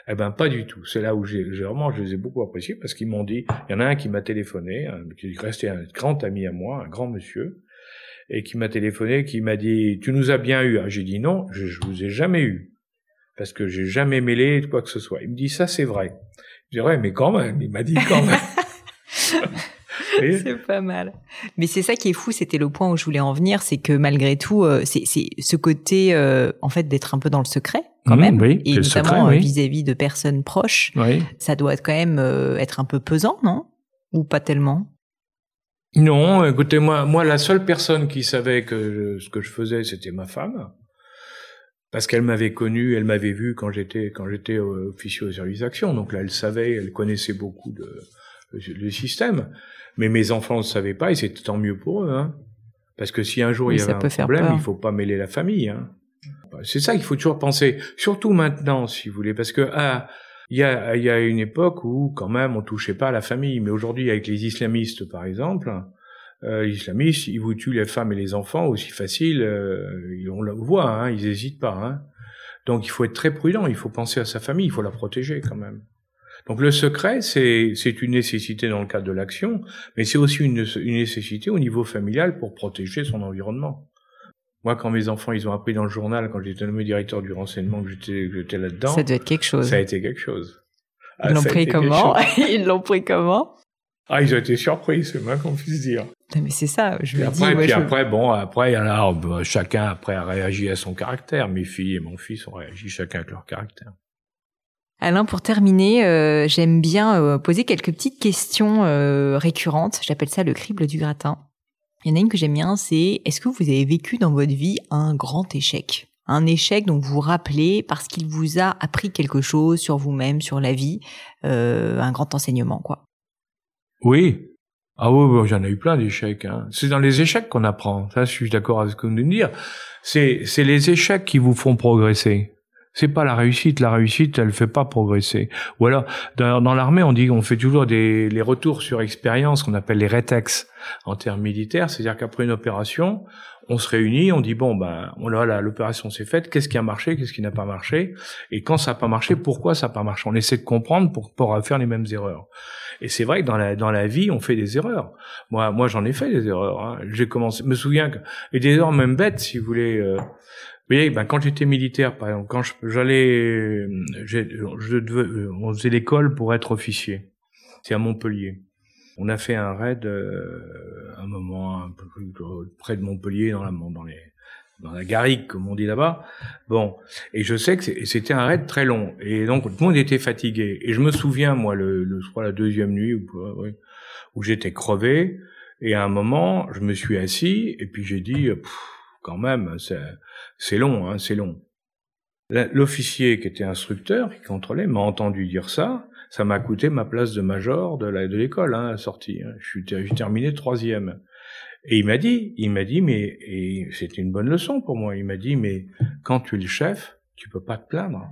Eh ben, pas du tout. C'est là où j'ai vraiment, je les ai beaucoup appréciés parce qu'ils m'ont dit, il y en a un qui m'a téléphoné, qui restait un grand ami à moi, un grand monsieur, et qui m'a téléphoné, qui m'a dit, tu nous as bien eu. J'ai dit non, je, je vous ai jamais eu. Parce que j'ai jamais mêlé quoi que ce soit. Il me dit, ça c'est vrai. Je dis, ouais, mais quand même. Il m'a dit quand même. c'est pas mal. Mais c'est ça qui est fou, c'était le point où je voulais en venir, c'est que malgré tout, euh, c'est ce côté, euh, en fait, d'être un peu dans le secret quand mmh, même, oui, et notamment euh, vis-à-vis de personnes proches. Oui. Ça doit quand même être un peu pesant, non? Ou pas tellement? Non, écoutez, moi, moi, la seule personne qui savait que ce que je faisais, c'était ma femme parce qu'elle m'avait connu, elle m'avait vu quand j'étais quand j'étais officier au service d'action. Donc là, elle savait, elle connaissait beaucoup de le système. Mais mes enfants ne le savaient pas et c'était tant mieux pour eux. Hein. Parce que si un jour il y avait un problème, il faut pas mêler la famille. Hein. C'est ça qu'il faut toujours penser, surtout maintenant, si vous voulez, parce que ah, il y a, il y a une époque où quand même on touchait pas à la famille, mais aujourd'hui avec les islamistes par exemple, euh, les islamistes ils vous tuent les femmes et les enfants aussi facile, euh, on le voit, hein, ils hésitent pas. Hein. Donc il faut être très prudent, il faut penser à sa famille, il faut la protéger quand même. Donc le secret, c'est une nécessité dans le cadre de l'action, mais c'est aussi une, une, nécessité au niveau familial pour protéger son environnement. Moi, quand mes enfants, ils ont appris dans le journal, quand j'étais nommé directeur du renseignement, que j'étais là-dedans. Ça devait être quelque chose. Ça a été quelque chose. Ils l'ont pris comment Ils l'ont pris comment? Ah, ils ont été surpris, c'est moins qu'on puisse dire. mais c'est ça, je me après, dis. Puis après, bon, après, alors, bah, chacun après a réagi à son caractère. Mes filles et mon fils ont réagi chacun avec leur caractère. Alain, pour terminer, euh, j'aime bien euh, poser quelques petites questions euh, récurrentes. J'appelle ça le crible du gratin. Il y en a une que j'aime bien, c'est est-ce que vous avez vécu dans votre vie un grand échec? Un échec dont vous vous rappelez parce qu'il vous a appris quelque chose sur vous-même, sur la vie, un grand enseignement, quoi. Oui. Ah oui, j'en ai eu plein d'échecs. Hein. C'est dans les échecs qu'on apprend. Ça, je suis d'accord avec ce que vous venez de dire. C'est les échecs qui vous font progresser. C'est pas la réussite. La réussite, elle fait pas progresser. Ou alors, dans, l'armée, on dit qu'on fait toujours des les retours sur expérience qu'on appelle les rétex en termes militaires. C'est-à-dire qu'après une opération, on se réunit, on dit bon ben voilà l'opération s'est faite, qu'est-ce qui a marché, qu'est-ce qui n'a pas marché, et quand ça n'a pas marché, pourquoi ça n'a pas marché? On essaie de comprendre pour pas faire les mêmes erreurs. Et c'est vrai que dans la dans la vie, on fait des erreurs. Moi moi j'en ai fait des erreurs. Hein. J'ai commencé, me souviens que et des erreurs même bêtes si vous voulez. Euh, voyez, ben, quand j'étais militaire, par exemple, quand j'allais, on faisait l'école pour être officier. C'est à Montpellier. On a fait un raid, euh, un moment un peu près de Montpellier, dans la, dans les, dans la garrigue, comme on dit là-bas. Bon, et je sais que c'était un raid très long, et donc tout le monde était fatigué. Et je me souviens, moi, le, le je la deuxième nuit où, où j'étais crevé, et à un moment, je me suis assis, et puis j'ai dit, quand même, c'est c'est long, hein, c'est long. L'officier qui était instructeur, qui contrôlait, m'a entendu dire ça. Ça m'a coûté ma place de major de l'école, hein, à la sortie. Hein. J'ai terminé troisième. Et il m'a dit, il m'a dit, mais c'était une bonne leçon pour moi. Il m'a dit, mais quand tu es le chef, tu peux pas te plaindre.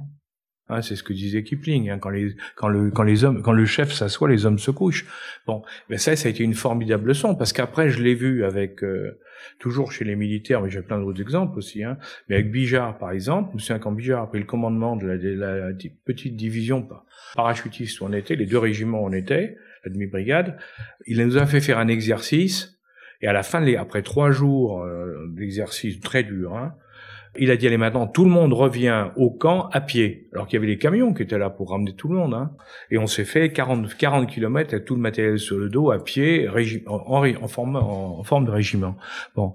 Hein, c'est ce que disait Kipling. Hein, quand les quand le quand les hommes quand le chef s'assoit, les hommes se couchent. Bon, mais ça, ça a été une formidable leçon parce qu'après, je l'ai vu avec euh, toujours chez les militaires, mais j'ai plein d'autres exemples aussi. Hein, mais avec Bijard, par exemple, je me souviens quand Bijard a pris le commandement de la, de la petite division parachutiste où on était, les deux régiments où on était, la demi-brigade, il nous a fait faire un exercice. Et à la fin, après trois jours euh, d'exercice très dur, hein, il a dit, allez maintenant, tout le monde revient au camp à pied. Alors qu'il y avait les camions qui étaient là pour ramener tout le monde. Hein. Et on s'est fait 40, 40 kilomètres avec tout le matériel sur le dos, à pied, en, en, forme, en, forme de régiment. Bon.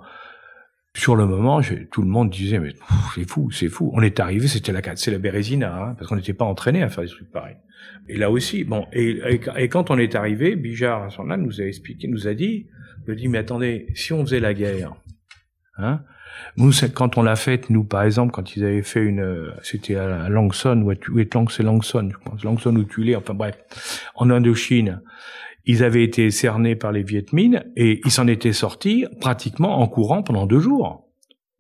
Sur le moment, tout le monde disait, mais c'est fou, c'est fou. On est arrivé, c'était la, c'est la Bérésina, hein, parce qu'on n'était pas entraîné à faire des trucs pareils. Et là aussi, bon, et, quand on est arrivé, son âne nous a expliqué, nous a dit, nous a dit, mais attendez, si on faisait la guerre, hein, quand on l'a faite, nous, par exemple, quand ils avaient fait une, c'était à Langson, ou c'est Langson, je pense, Langson ou Tulé, enfin bref, en Indochine, ils avaient été cernés par les Viet Minh et ils s'en étaient sortis pratiquement en courant pendant deux jours.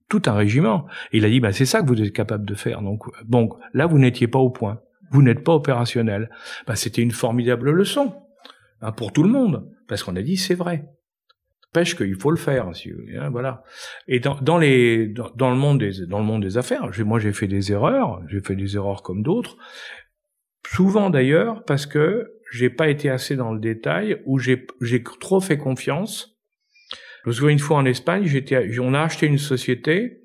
Tout un régiment. Et il a dit, bah, c'est ça que vous êtes capable de faire. Donc, bon, là, vous n'étiez pas au point. Vous n'êtes pas opérationnel. Bah, c'était une formidable leçon hein, pour tout le monde, parce qu'on a dit, c'est vrai pêche qu'il faut le faire, si hein, voilà. Et dans, dans les dans, dans, le monde des dans le monde des affaires, moi j'ai fait des erreurs, j'ai fait des erreurs comme d'autres, souvent d'ailleurs parce que j'ai pas été assez dans le détail ou j'ai j'ai trop fait confiance. Je me souviens une fois en Espagne, j'étais on a acheté une société,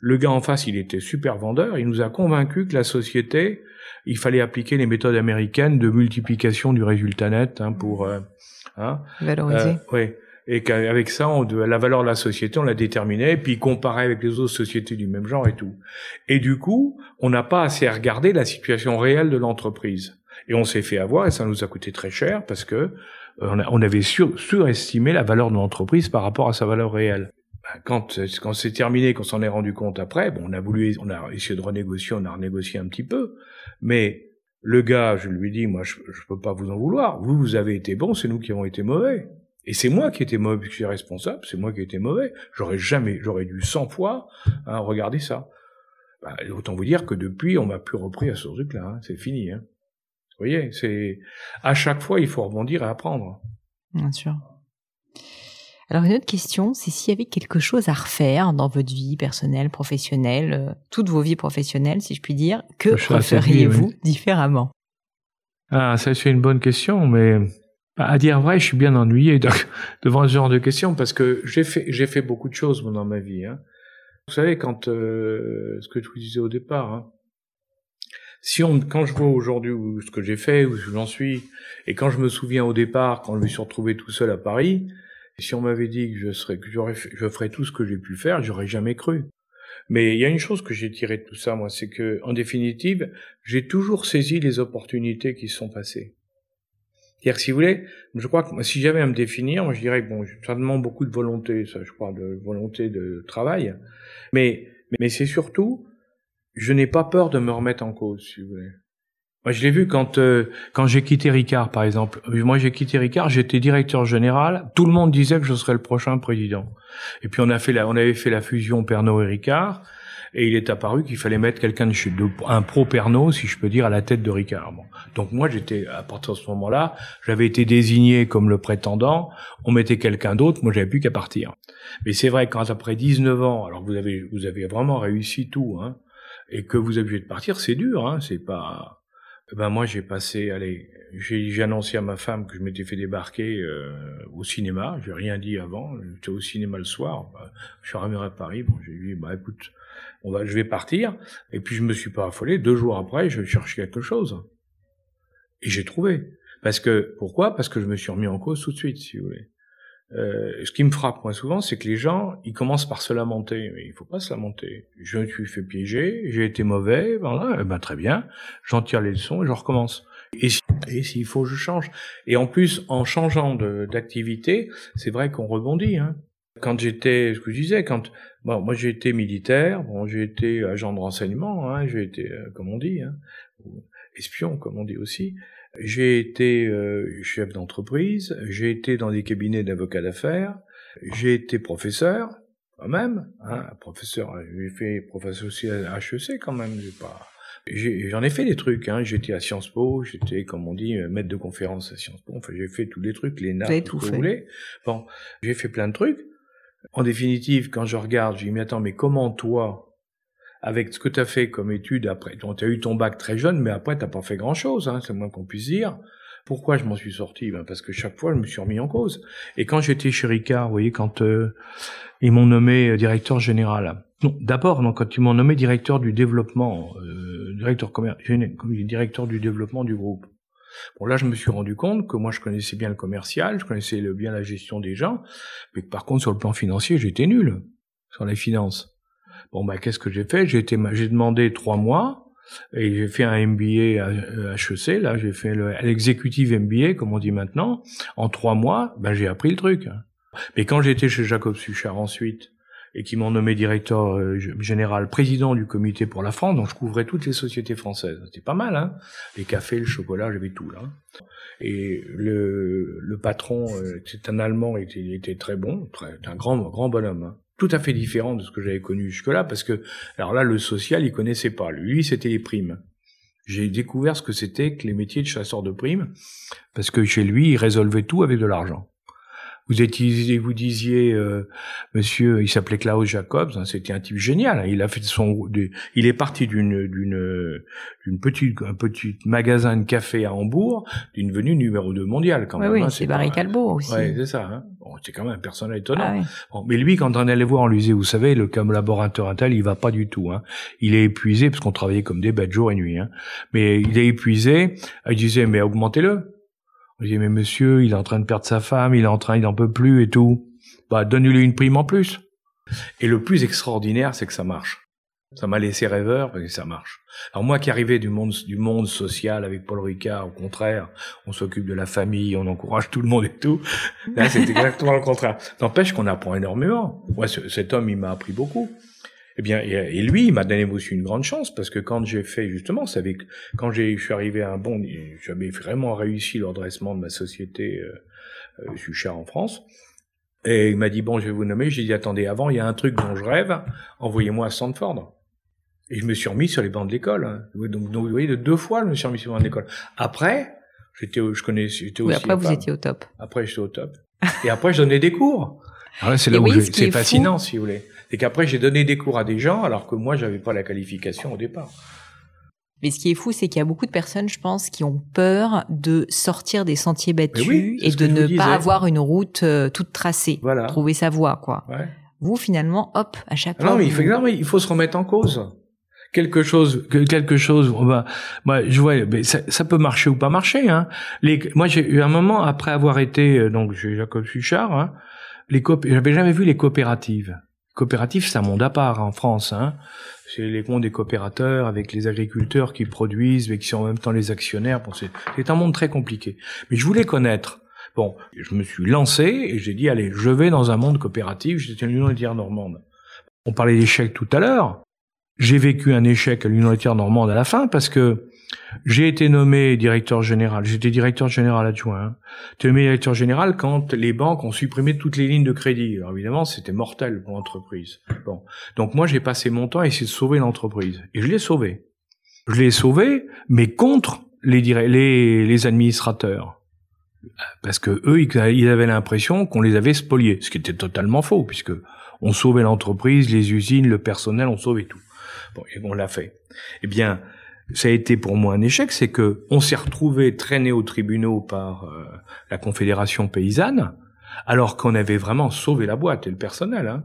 le gars en face, il était super vendeur, il nous a convaincu que la société, il fallait appliquer les méthodes américaines de multiplication du résultat net hein, pour euh, hein, valoriser. Euh, oui et qu'avec ça, on, la valeur de la société, on la déterminait, puis comparait avec les autres sociétés du même genre et tout. Et du coup, on n'a pas assez regardé la situation réelle de l'entreprise. Et on s'est fait avoir, et ça nous a coûté très cher, parce que euh, on, avait surestimé la valeur de l'entreprise par rapport à sa valeur réelle. Ben, quand, quand c'est terminé, qu'on s'en est rendu compte après, bon, on a voulu, on a essayé de renégocier, on a renégocié un petit peu, mais le gars, je lui dis, moi, je, je peux pas vous en vouloir. Vous, vous avez été bon, c'est nous qui avons été mauvais. Et c'est moi qui étais mauvais, je suis responsable, c'est moi qui étais mauvais. J'aurais jamais, j'aurais dû 100 fois hein, regarder ça. Bah, autant vous dire que depuis, on m'a plus repris à ce truc-là. Hein. C'est fini. Hein. Vous voyez, c'est à chaque fois, il faut rebondir et apprendre. Bien sûr. Alors une autre question, c'est s'il y avait quelque chose à refaire dans votre vie personnelle, professionnelle, euh, toutes vos vies professionnelles, si je puis dire, que referiez-vous différemment? Ah, ça c'est une bonne question, mais bah, à dire vrai, je suis bien ennuyé devant ce genre de questions parce que j'ai fait j'ai fait beaucoup de choses dans ma vie. Hein. Vous savez quand euh, ce que je vous disais au départ, hein, si on quand je vois aujourd'hui ce que j'ai fait où j'en suis et quand je me souviens au départ quand je me suis retrouvé tout seul à Paris, si on m'avait dit que je serais que j'aurais je ferais tout ce que j'ai pu faire, j'aurais jamais cru. Mais il y a une chose que j'ai tiré de tout ça, moi, c'est que, en définitive, j'ai toujours saisi les opportunités qui sont passées. C'est-à-dire si vous voulez, je crois que si j'avais à me définir, je dirais que bon, ça demande beaucoup de volonté, ça, je crois, de volonté de travail, mais mais c'est surtout, je n'ai pas peur de me remettre en cause, si vous voulez. Moi, je l'ai vu quand euh, quand j'ai quitté Ricard, par exemple. Moi, j'ai quitté Ricard, j'étais directeur général. Tout le monde disait que je serais le prochain président. Et puis on a fait la, on avait fait la fusion Pernod et Ricard et il est apparu qu'il fallait mettre quelqu'un de chez un pro Pernod, si je peux dire, à la tête de Ricard. Donc moi, j'étais à partir de ce moment-là, j'avais été désigné comme le prétendant. On mettait quelqu'un d'autre, moi j'avais plus qu'à partir. Mais c'est vrai quand après 19 ans, alors vous avez vous avez vraiment réussi tout, hein, et que vous avez de partir, c'est dur, hein, c'est pas. Eh ben moi j'ai passé, allez, j'ai annoncé à ma femme que je m'étais fait débarquer euh, au cinéma. J'ai rien dit avant. J'étais au cinéma le soir. Je suis arrivé à Paris. Bon, j'ai dit bah écoute, on va, je vais partir. Et puis je me suis pas affolé. Deux jours après, je cherche quelque chose. Et j'ai trouvé. Parce que pourquoi? Parce que je me suis remis en cause tout de suite, si vous voulez. Euh, ce qui me frappe moi souvent, c'est que les gens, ils commencent par se lamenter. Mais il faut pas se lamenter. Je me suis fait piéger, j'ai été mauvais, voilà, eh ben très bien. J'en tire les leçons et je recommence. Et, s'il faut, je change. Et en plus, en changeant d'activité, c'est vrai qu'on rebondit. Hein. Quand j'étais, ce que je disais, quand bon, moi j'ai été militaire, bon, j'ai été agent de renseignement, hein, j'ai été, euh, comme on dit, hein, espion, comme on dit aussi. J'ai été euh, chef d'entreprise, j'ai été dans des cabinets d'avocats d'affaires, J'ai été professeur, quand même, hein, professeur, j'ai fait professeur aussi à HEC quand même, j'ai pas... J'en ai, fait des trucs, hein. j'étais à Sciences Po, j'étais, comme on dit, maître de conférence à Sciences Po, enfin j'ai fait tous les trucs, les nappes, tout vous voulez. Bon, j'ai fait plein de trucs. En définitive, quand je regarde, je dis, mais attends, mais comment toi, avec ce que tu as fait comme étude après, tu as eu ton bac très jeune, mais après t'as pas fait grand chose, hein, c'est moins qu'on puisse dire. Pourquoi je m'en suis sorti? Ben Parce que chaque fois, je me suis remis en cause. Et quand j'étais chez Ricard, vous voyez, quand euh, ils m'ont nommé euh, directeur général. Non, d'abord, non, quand ils m'ont nommé directeur du développement, euh, directeur directeur du développement du groupe. Bon, là, je me suis rendu compte que moi, je connaissais bien le commercial, je connaissais bien la gestion des gens, mais que par contre, sur le plan financier, j'étais nul sur les finances. Bon, bah, qu'est-ce que j'ai fait? J'ai demandé trois mois et j'ai fait un MBA à HEC. Là, j'ai fait l'exécutive MBA, comme on dit maintenant. En trois mois, ben, j'ai appris le truc. Mais quand j'étais chez Jacob Suchard ensuite, et qui m'ont nommé directeur euh, général, président du comité pour la France, donc je couvrais toutes les sociétés françaises. C'était pas mal, hein Les cafés, le chocolat, j'avais tout là. Et le, le patron, euh, c'est un Allemand, il était, très bon, très, un grand, grand bonhomme. Hein tout à fait différent de ce que j'avais connu jusque-là, parce que, alors là, le social, il connaissait pas. Lui, c'était les primes. J'ai découvert ce que c'était que les métiers de chasseur de primes, parce que chez lui, il résolvait tout avec de l'argent. Vous étiez, vous disiez, euh, monsieur, il s'appelait Klaus Jacobs, hein, c'était un type génial. Hein. il a fait son, il est parti d'une d'une d'une petite un petit magasin de café à Hambourg, d'une venue numéro 2 mondiale quand même. Oui, hein, c'est Barry Calbo aussi. Oui, c'est ça. Hein. Bon, c'est quand même un personnage étonnant. Ah mais lui, quand on allait voir, on lui disait, vous savez, le collaborateur intel, il va pas du tout. Hein. Il est épuisé parce qu'on travaillait comme des bêtes jour et nuit. Hein. Mais il est épuisé. Il disait, mais augmentez-le. Je dis, mais monsieur, il est en train de perdre sa femme, il est en train, il n'en peut plus et tout. Bah, donnez-lui une prime en plus. Et le plus extraordinaire, c'est que ça marche. Ça m'a laissé rêveur que ça marche. Alors moi qui arrivais du monde du monde social avec Paul Ricard, au contraire, on s'occupe de la famille, on encourage tout le monde et tout. Là, c'est exactement le contraire. N'empêche qu'on apprend énormément. Moi, cet homme, il m'a appris beaucoup. Eh bien, et, lui, il m'a donné aussi une grande chance parce que quand j'ai fait justement, c'est avec quand j'ai, je suis arrivé à un bon, j'avais vraiment réussi le redressement de ma société euh, euh, Suchard en France. Et il m'a dit bon, je vais vous nommer. J'ai dit attendez, avant, il y a un truc dont je rêve. Envoyez-moi à Stanford. Et je me suis remis sur les bancs de l'école. Hein. Donc, vous voyez, de deux fois, je me suis remis sur les bancs de l'école. Après, j'étais, je connais, j'étais oui, Après, vous étiez au top. Après, j'étais au top. Et après, je donnais des cours. Alors là, c'est là où c'est fascinant, si vous voulez et qu'après j'ai donné des cours à des gens alors que moi j'avais pas la qualification au départ. Mais ce qui est fou, c'est qu'il y a beaucoup de personnes, je pense, qui ont peur de sortir des sentiers battus et de ne pas avoir une route euh, toute tracée, voilà. trouver sa voie, quoi. Ouais. Vous, finalement, hop, à chaque fois. Non, il, faut, il faut se remettre en cause. Quelque chose, quelque chose. Bah, moi, je vois, mais ça, ça, peut marcher ou pas marcher. Hein. Les, moi, j'ai eu un moment après avoir été euh, donc chez Jacob Suchard, hein, les j'avais jamais vu les coopératives. Coopératif, c'est un monde à part en France. Hein. C'est les mondes des coopérateurs avec les agriculteurs qui produisent, mais qui sont en même temps les actionnaires. Bon, c'est un monde très compliqué. Mais je voulais connaître. Bon, je me suis lancé et j'ai dit allez, je vais dans un monde coopératif. J'étais à l'Union laitière normande. On parlait d'échec tout à l'heure. J'ai vécu un échec à l'Union laitière normande à la fin parce que j'ai été nommé directeur général. J'étais directeur général adjoint. Hein. J'étais nommé directeur général quand les banques ont supprimé toutes les lignes de crédit. Alors évidemment, c'était mortel pour l'entreprise. Bon, donc moi j'ai passé mon temps à essayer de sauver l'entreprise et je l'ai sauvé. Je l'ai sauvé, mais contre les, les, les administrateurs parce que eux, ils avaient l'impression qu'on les avait spoliés, ce qui était totalement faux, puisque on sauvait l'entreprise, les usines, le personnel, on sauvait tout. Bon, et on l'a fait. Eh bien, ça a été pour moi un échec, c'est que on s'est retrouvé traîné aux tribunaux par euh, la Confédération paysanne, alors qu'on avait vraiment sauvé la boîte et le personnel. Hein.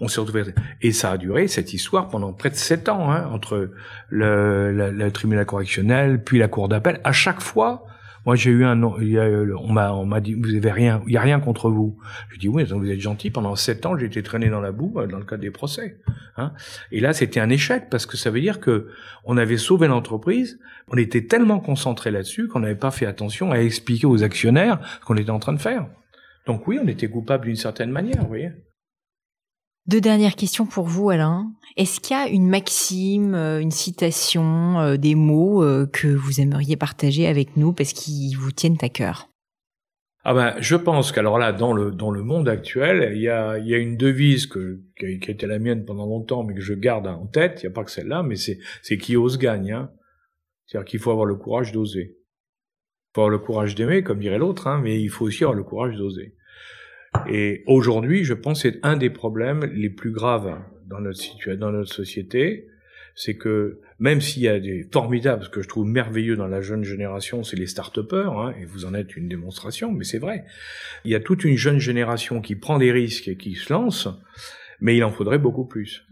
On s'est retrouvé et ça a duré cette histoire pendant près de sept ans hein, entre le, le, tribunal correctionnel puis la cour d'appel. À chaque fois, moi, j'ai eu un, a, on m'a, on m'a dit, vous avez rien, il y a rien contre vous. Je dis oui, vous êtes gentil. Pendant sept ans, j'ai été traîné dans la boue euh, dans le cadre des procès. Hein. Et là, c'était un échec parce que ça veut dire que on avait sauvé l'entreprise. On était tellement concentré là-dessus qu'on n'avait pas fait attention à expliquer aux actionnaires ce qu'on était en train de faire. Donc oui, on était coupable d'une certaine manière, vous. Deux dernières questions pour vous, Alain. Est-ce qu'il y a une maxime, euh, une citation, euh, des mots euh, que vous aimeriez partager avec nous parce qu'ils vous tiennent à cœur? Ah ben, je pense qu'alors là, dans le dans le monde actuel, il y a y a une devise que qui a, été la mienne pendant longtemps, mais que je garde en tête. Il n'y a pas que celle-là, mais c'est c'est qui ose gagne. Hein. C'est-à-dire qu'il faut avoir le courage d'oser. Il faut avoir le courage d'aimer, comme dirait l'autre, hein, mais il faut aussi avoir le courage d'oser. Et aujourd'hui, je pense, c'est un des problèmes les plus graves dans notre situation, dans notre société, c'est que même s'il y a des formidables, ce que je trouve merveilleux dans la jeune génération, c'est les start-upers, hein, et vous en êtes une démonstration, mais c'est vrai. Il y a toute une jeune génération qui prend des risques et qui se lance, mais il en faudrait beaucoup plus.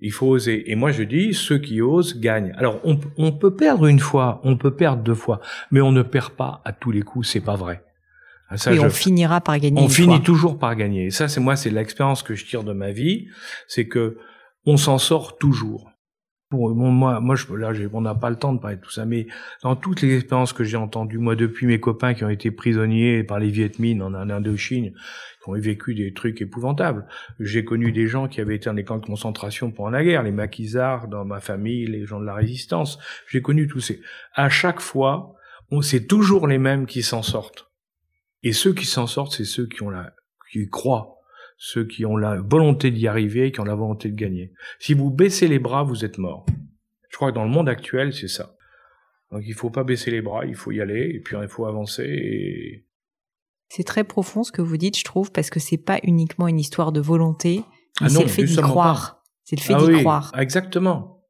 Il faut oser. Et moi, je dis, ceux qui osent gagnent. Alors, on, on peut perdre une fois, on peut perdre deux fois, mais on ne perd pas à tous les coups, c'est pas vrai. Ça, et on finira par gagner. On finit toujours par gagner. ça, c'est moi, c'est l'expérience que je tire de ma vie, c'est que on s'en sort toujours. Pour moi, moi, je, là, on n'a pas le temps de parler de tout ça, mais dans toutes les expériences que j'ai entendues, moi, depuis mes copains qui ont été prisonniers par les Viet Minh en, Indochine, qui ont vécu des trucs épouvantables. J'ai connu des gens qui avaient été dans des camps de concentration pendant la guerre, les maquisards dans ma famille, les gens de la résistance. J'ai connu tous ces. À chaque fois, on c'est toujours les mêmes qui s'en sortent. Et ceux qui s'en sortent, c'est ceux qui ont la, qui croient ceux qui ont la volonté d'y arriver, qui ont la volonté de gagner. Si vous baissez les bras, vous êtes mort. Je crois que dans le monde actuel, c'est ça. Donc il faut pas baisser les bras, il faut y aller, et puis il faut avancer. Et... C'est très profond ce que vous dites, je trouve, parce que c'est pas uniquement une histoire de volonté, mais ah c'est le fait d'y croire. C'est le fait ah d'y croire. Exactement.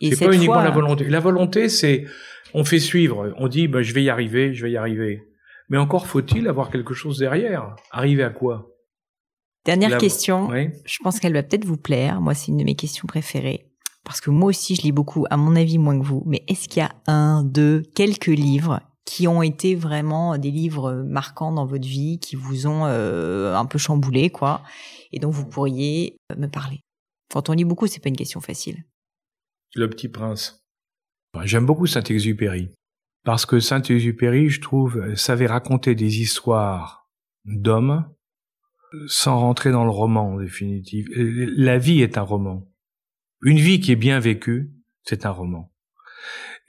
C'est pas uniquement la volonté. La volonté, c'est on fait suivre, on dit bah, je vais y arriver, je vais y arriver. Mais encore faut-il avoir quelque chose derrière. Arriver à quoi? Dernière question. Je pense qu'elle va peut-être vous plaire. Moi, c'est une de mes questions préférées. Parce que moi aussi, je lis beaucoup, à mon avis, moins que vous. Mais est-ce qu'il y a un, deux, quelques livres qui ont été vraiment des livres marquants dans votre vie, qui vous ont euh, un peu chamboulé, quoi, et dont vous pourriez euh, me parler? Quand on lit beaucoup, c'est pas une question facile. Le Petit Prince. J'aime beaucoup Saint-Exupéry. Parce que Saint-Exupéry, je trouve, savait raconter des histoires d'hommes sans rentrer dans le roman en définitive. La vie est un roman. Une vie qui est bien vécue, c'est un roman.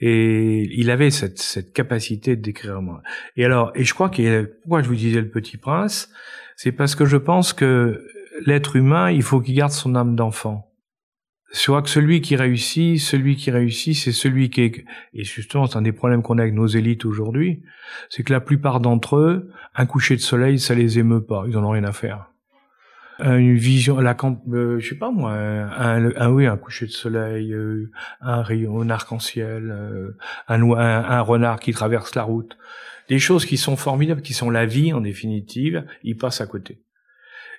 Et il avait cette, cette capacité de décrire moi. Et alors, et je crois que pourquoi je vous disais le Petit Prince, c'est parce que je pense que l'être humain, il faut qu'il garde son âme d'enfant. Soit que celui qui réussit, celui qui réussit, c'est celui qui est, et justement, c'est un des problèmes qu'on a avec nos élites aujourd'hui, c'est que la plupart d'entre eux, un coucher de soleil, ça les émeut pas, ils en ont rien à faire. Une vision, la camp, euh, je sais pas moi, un, oui, un coucher de soleil, euh, un rayon, un arc-en-ciel, euh, un, un, renard qui traverse la route, des choses qui sont formidables, qui sont la vie en définitive, ils passent à côté.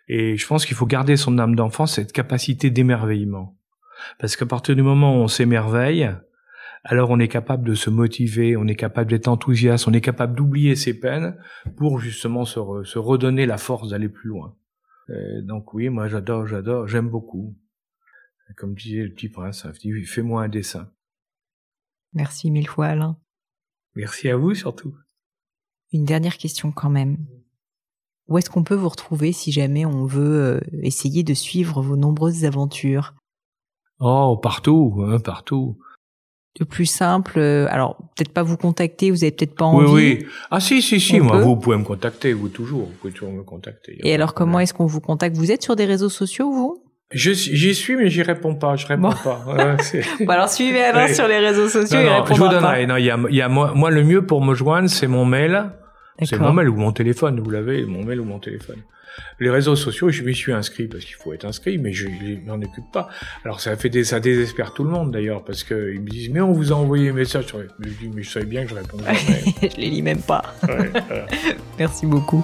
Et je pense qu'il faut garder son âme d'enfant, cette capacité d'émerveillement. Parce qu'à partir du moment où on s'émerveille, alors on est capable de se motiver, on est capable d'être enthousiaste, on est capable d'oublier ses peines pour justement se, se redonner la force d'aller plus loin. donc oui, moi j'adore, j'adore, j'aime beaucoup. Comme disait le petit prince, fais-moi un dessin. Merci mille fois Alain. Merci à vous surtout. Une dernière question quand même. Où est-ce qu'on peut vous retrouver si jamais on veut euh, essayer de suivre vos nombreuses aventures? Oh, partout, hein, partout. Le plus simple, euh, alors peut-être pas vous contacter, vous avez peut-être pas envie. Oui, oui. Ah si, si, si, moi, vous pouvez me contacter, vous toujours, vous pouvez toujours me contacter. Et alors, comment est-ce qu'on vous contacte? Vous êtes sur des réseaux sociaux, vous? J'y suis, mais j'y réponds pas. Je réponds pas. bon, alors suivez Alain sur les réseaux sociaux. Non, non, je vous donnerai. Non, il y a, il y a moi, moi, le mieux pour me joindre, c'est mon mail. C'est mon mail ou mon téléphone. Vous l'avez, mon mail ou mon téléphone. Les réseaux sociaux, je m'y suis inscrit parce qu'il faut être inscrit, mais je m'en occupe pas. Alors ça fait des, ça désespère tout le monde d'ailleurs parce qu'ils me disent mais on vous a envoyé un message. Je dis mais je savais bien que je répondais. je les lis même pas. Merci beaucoup.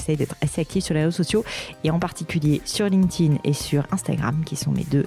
j'essaye d'être assez active sur les réseaux sociaux et en particulier sur LinkedIn et sur Instagram qui sont mes deux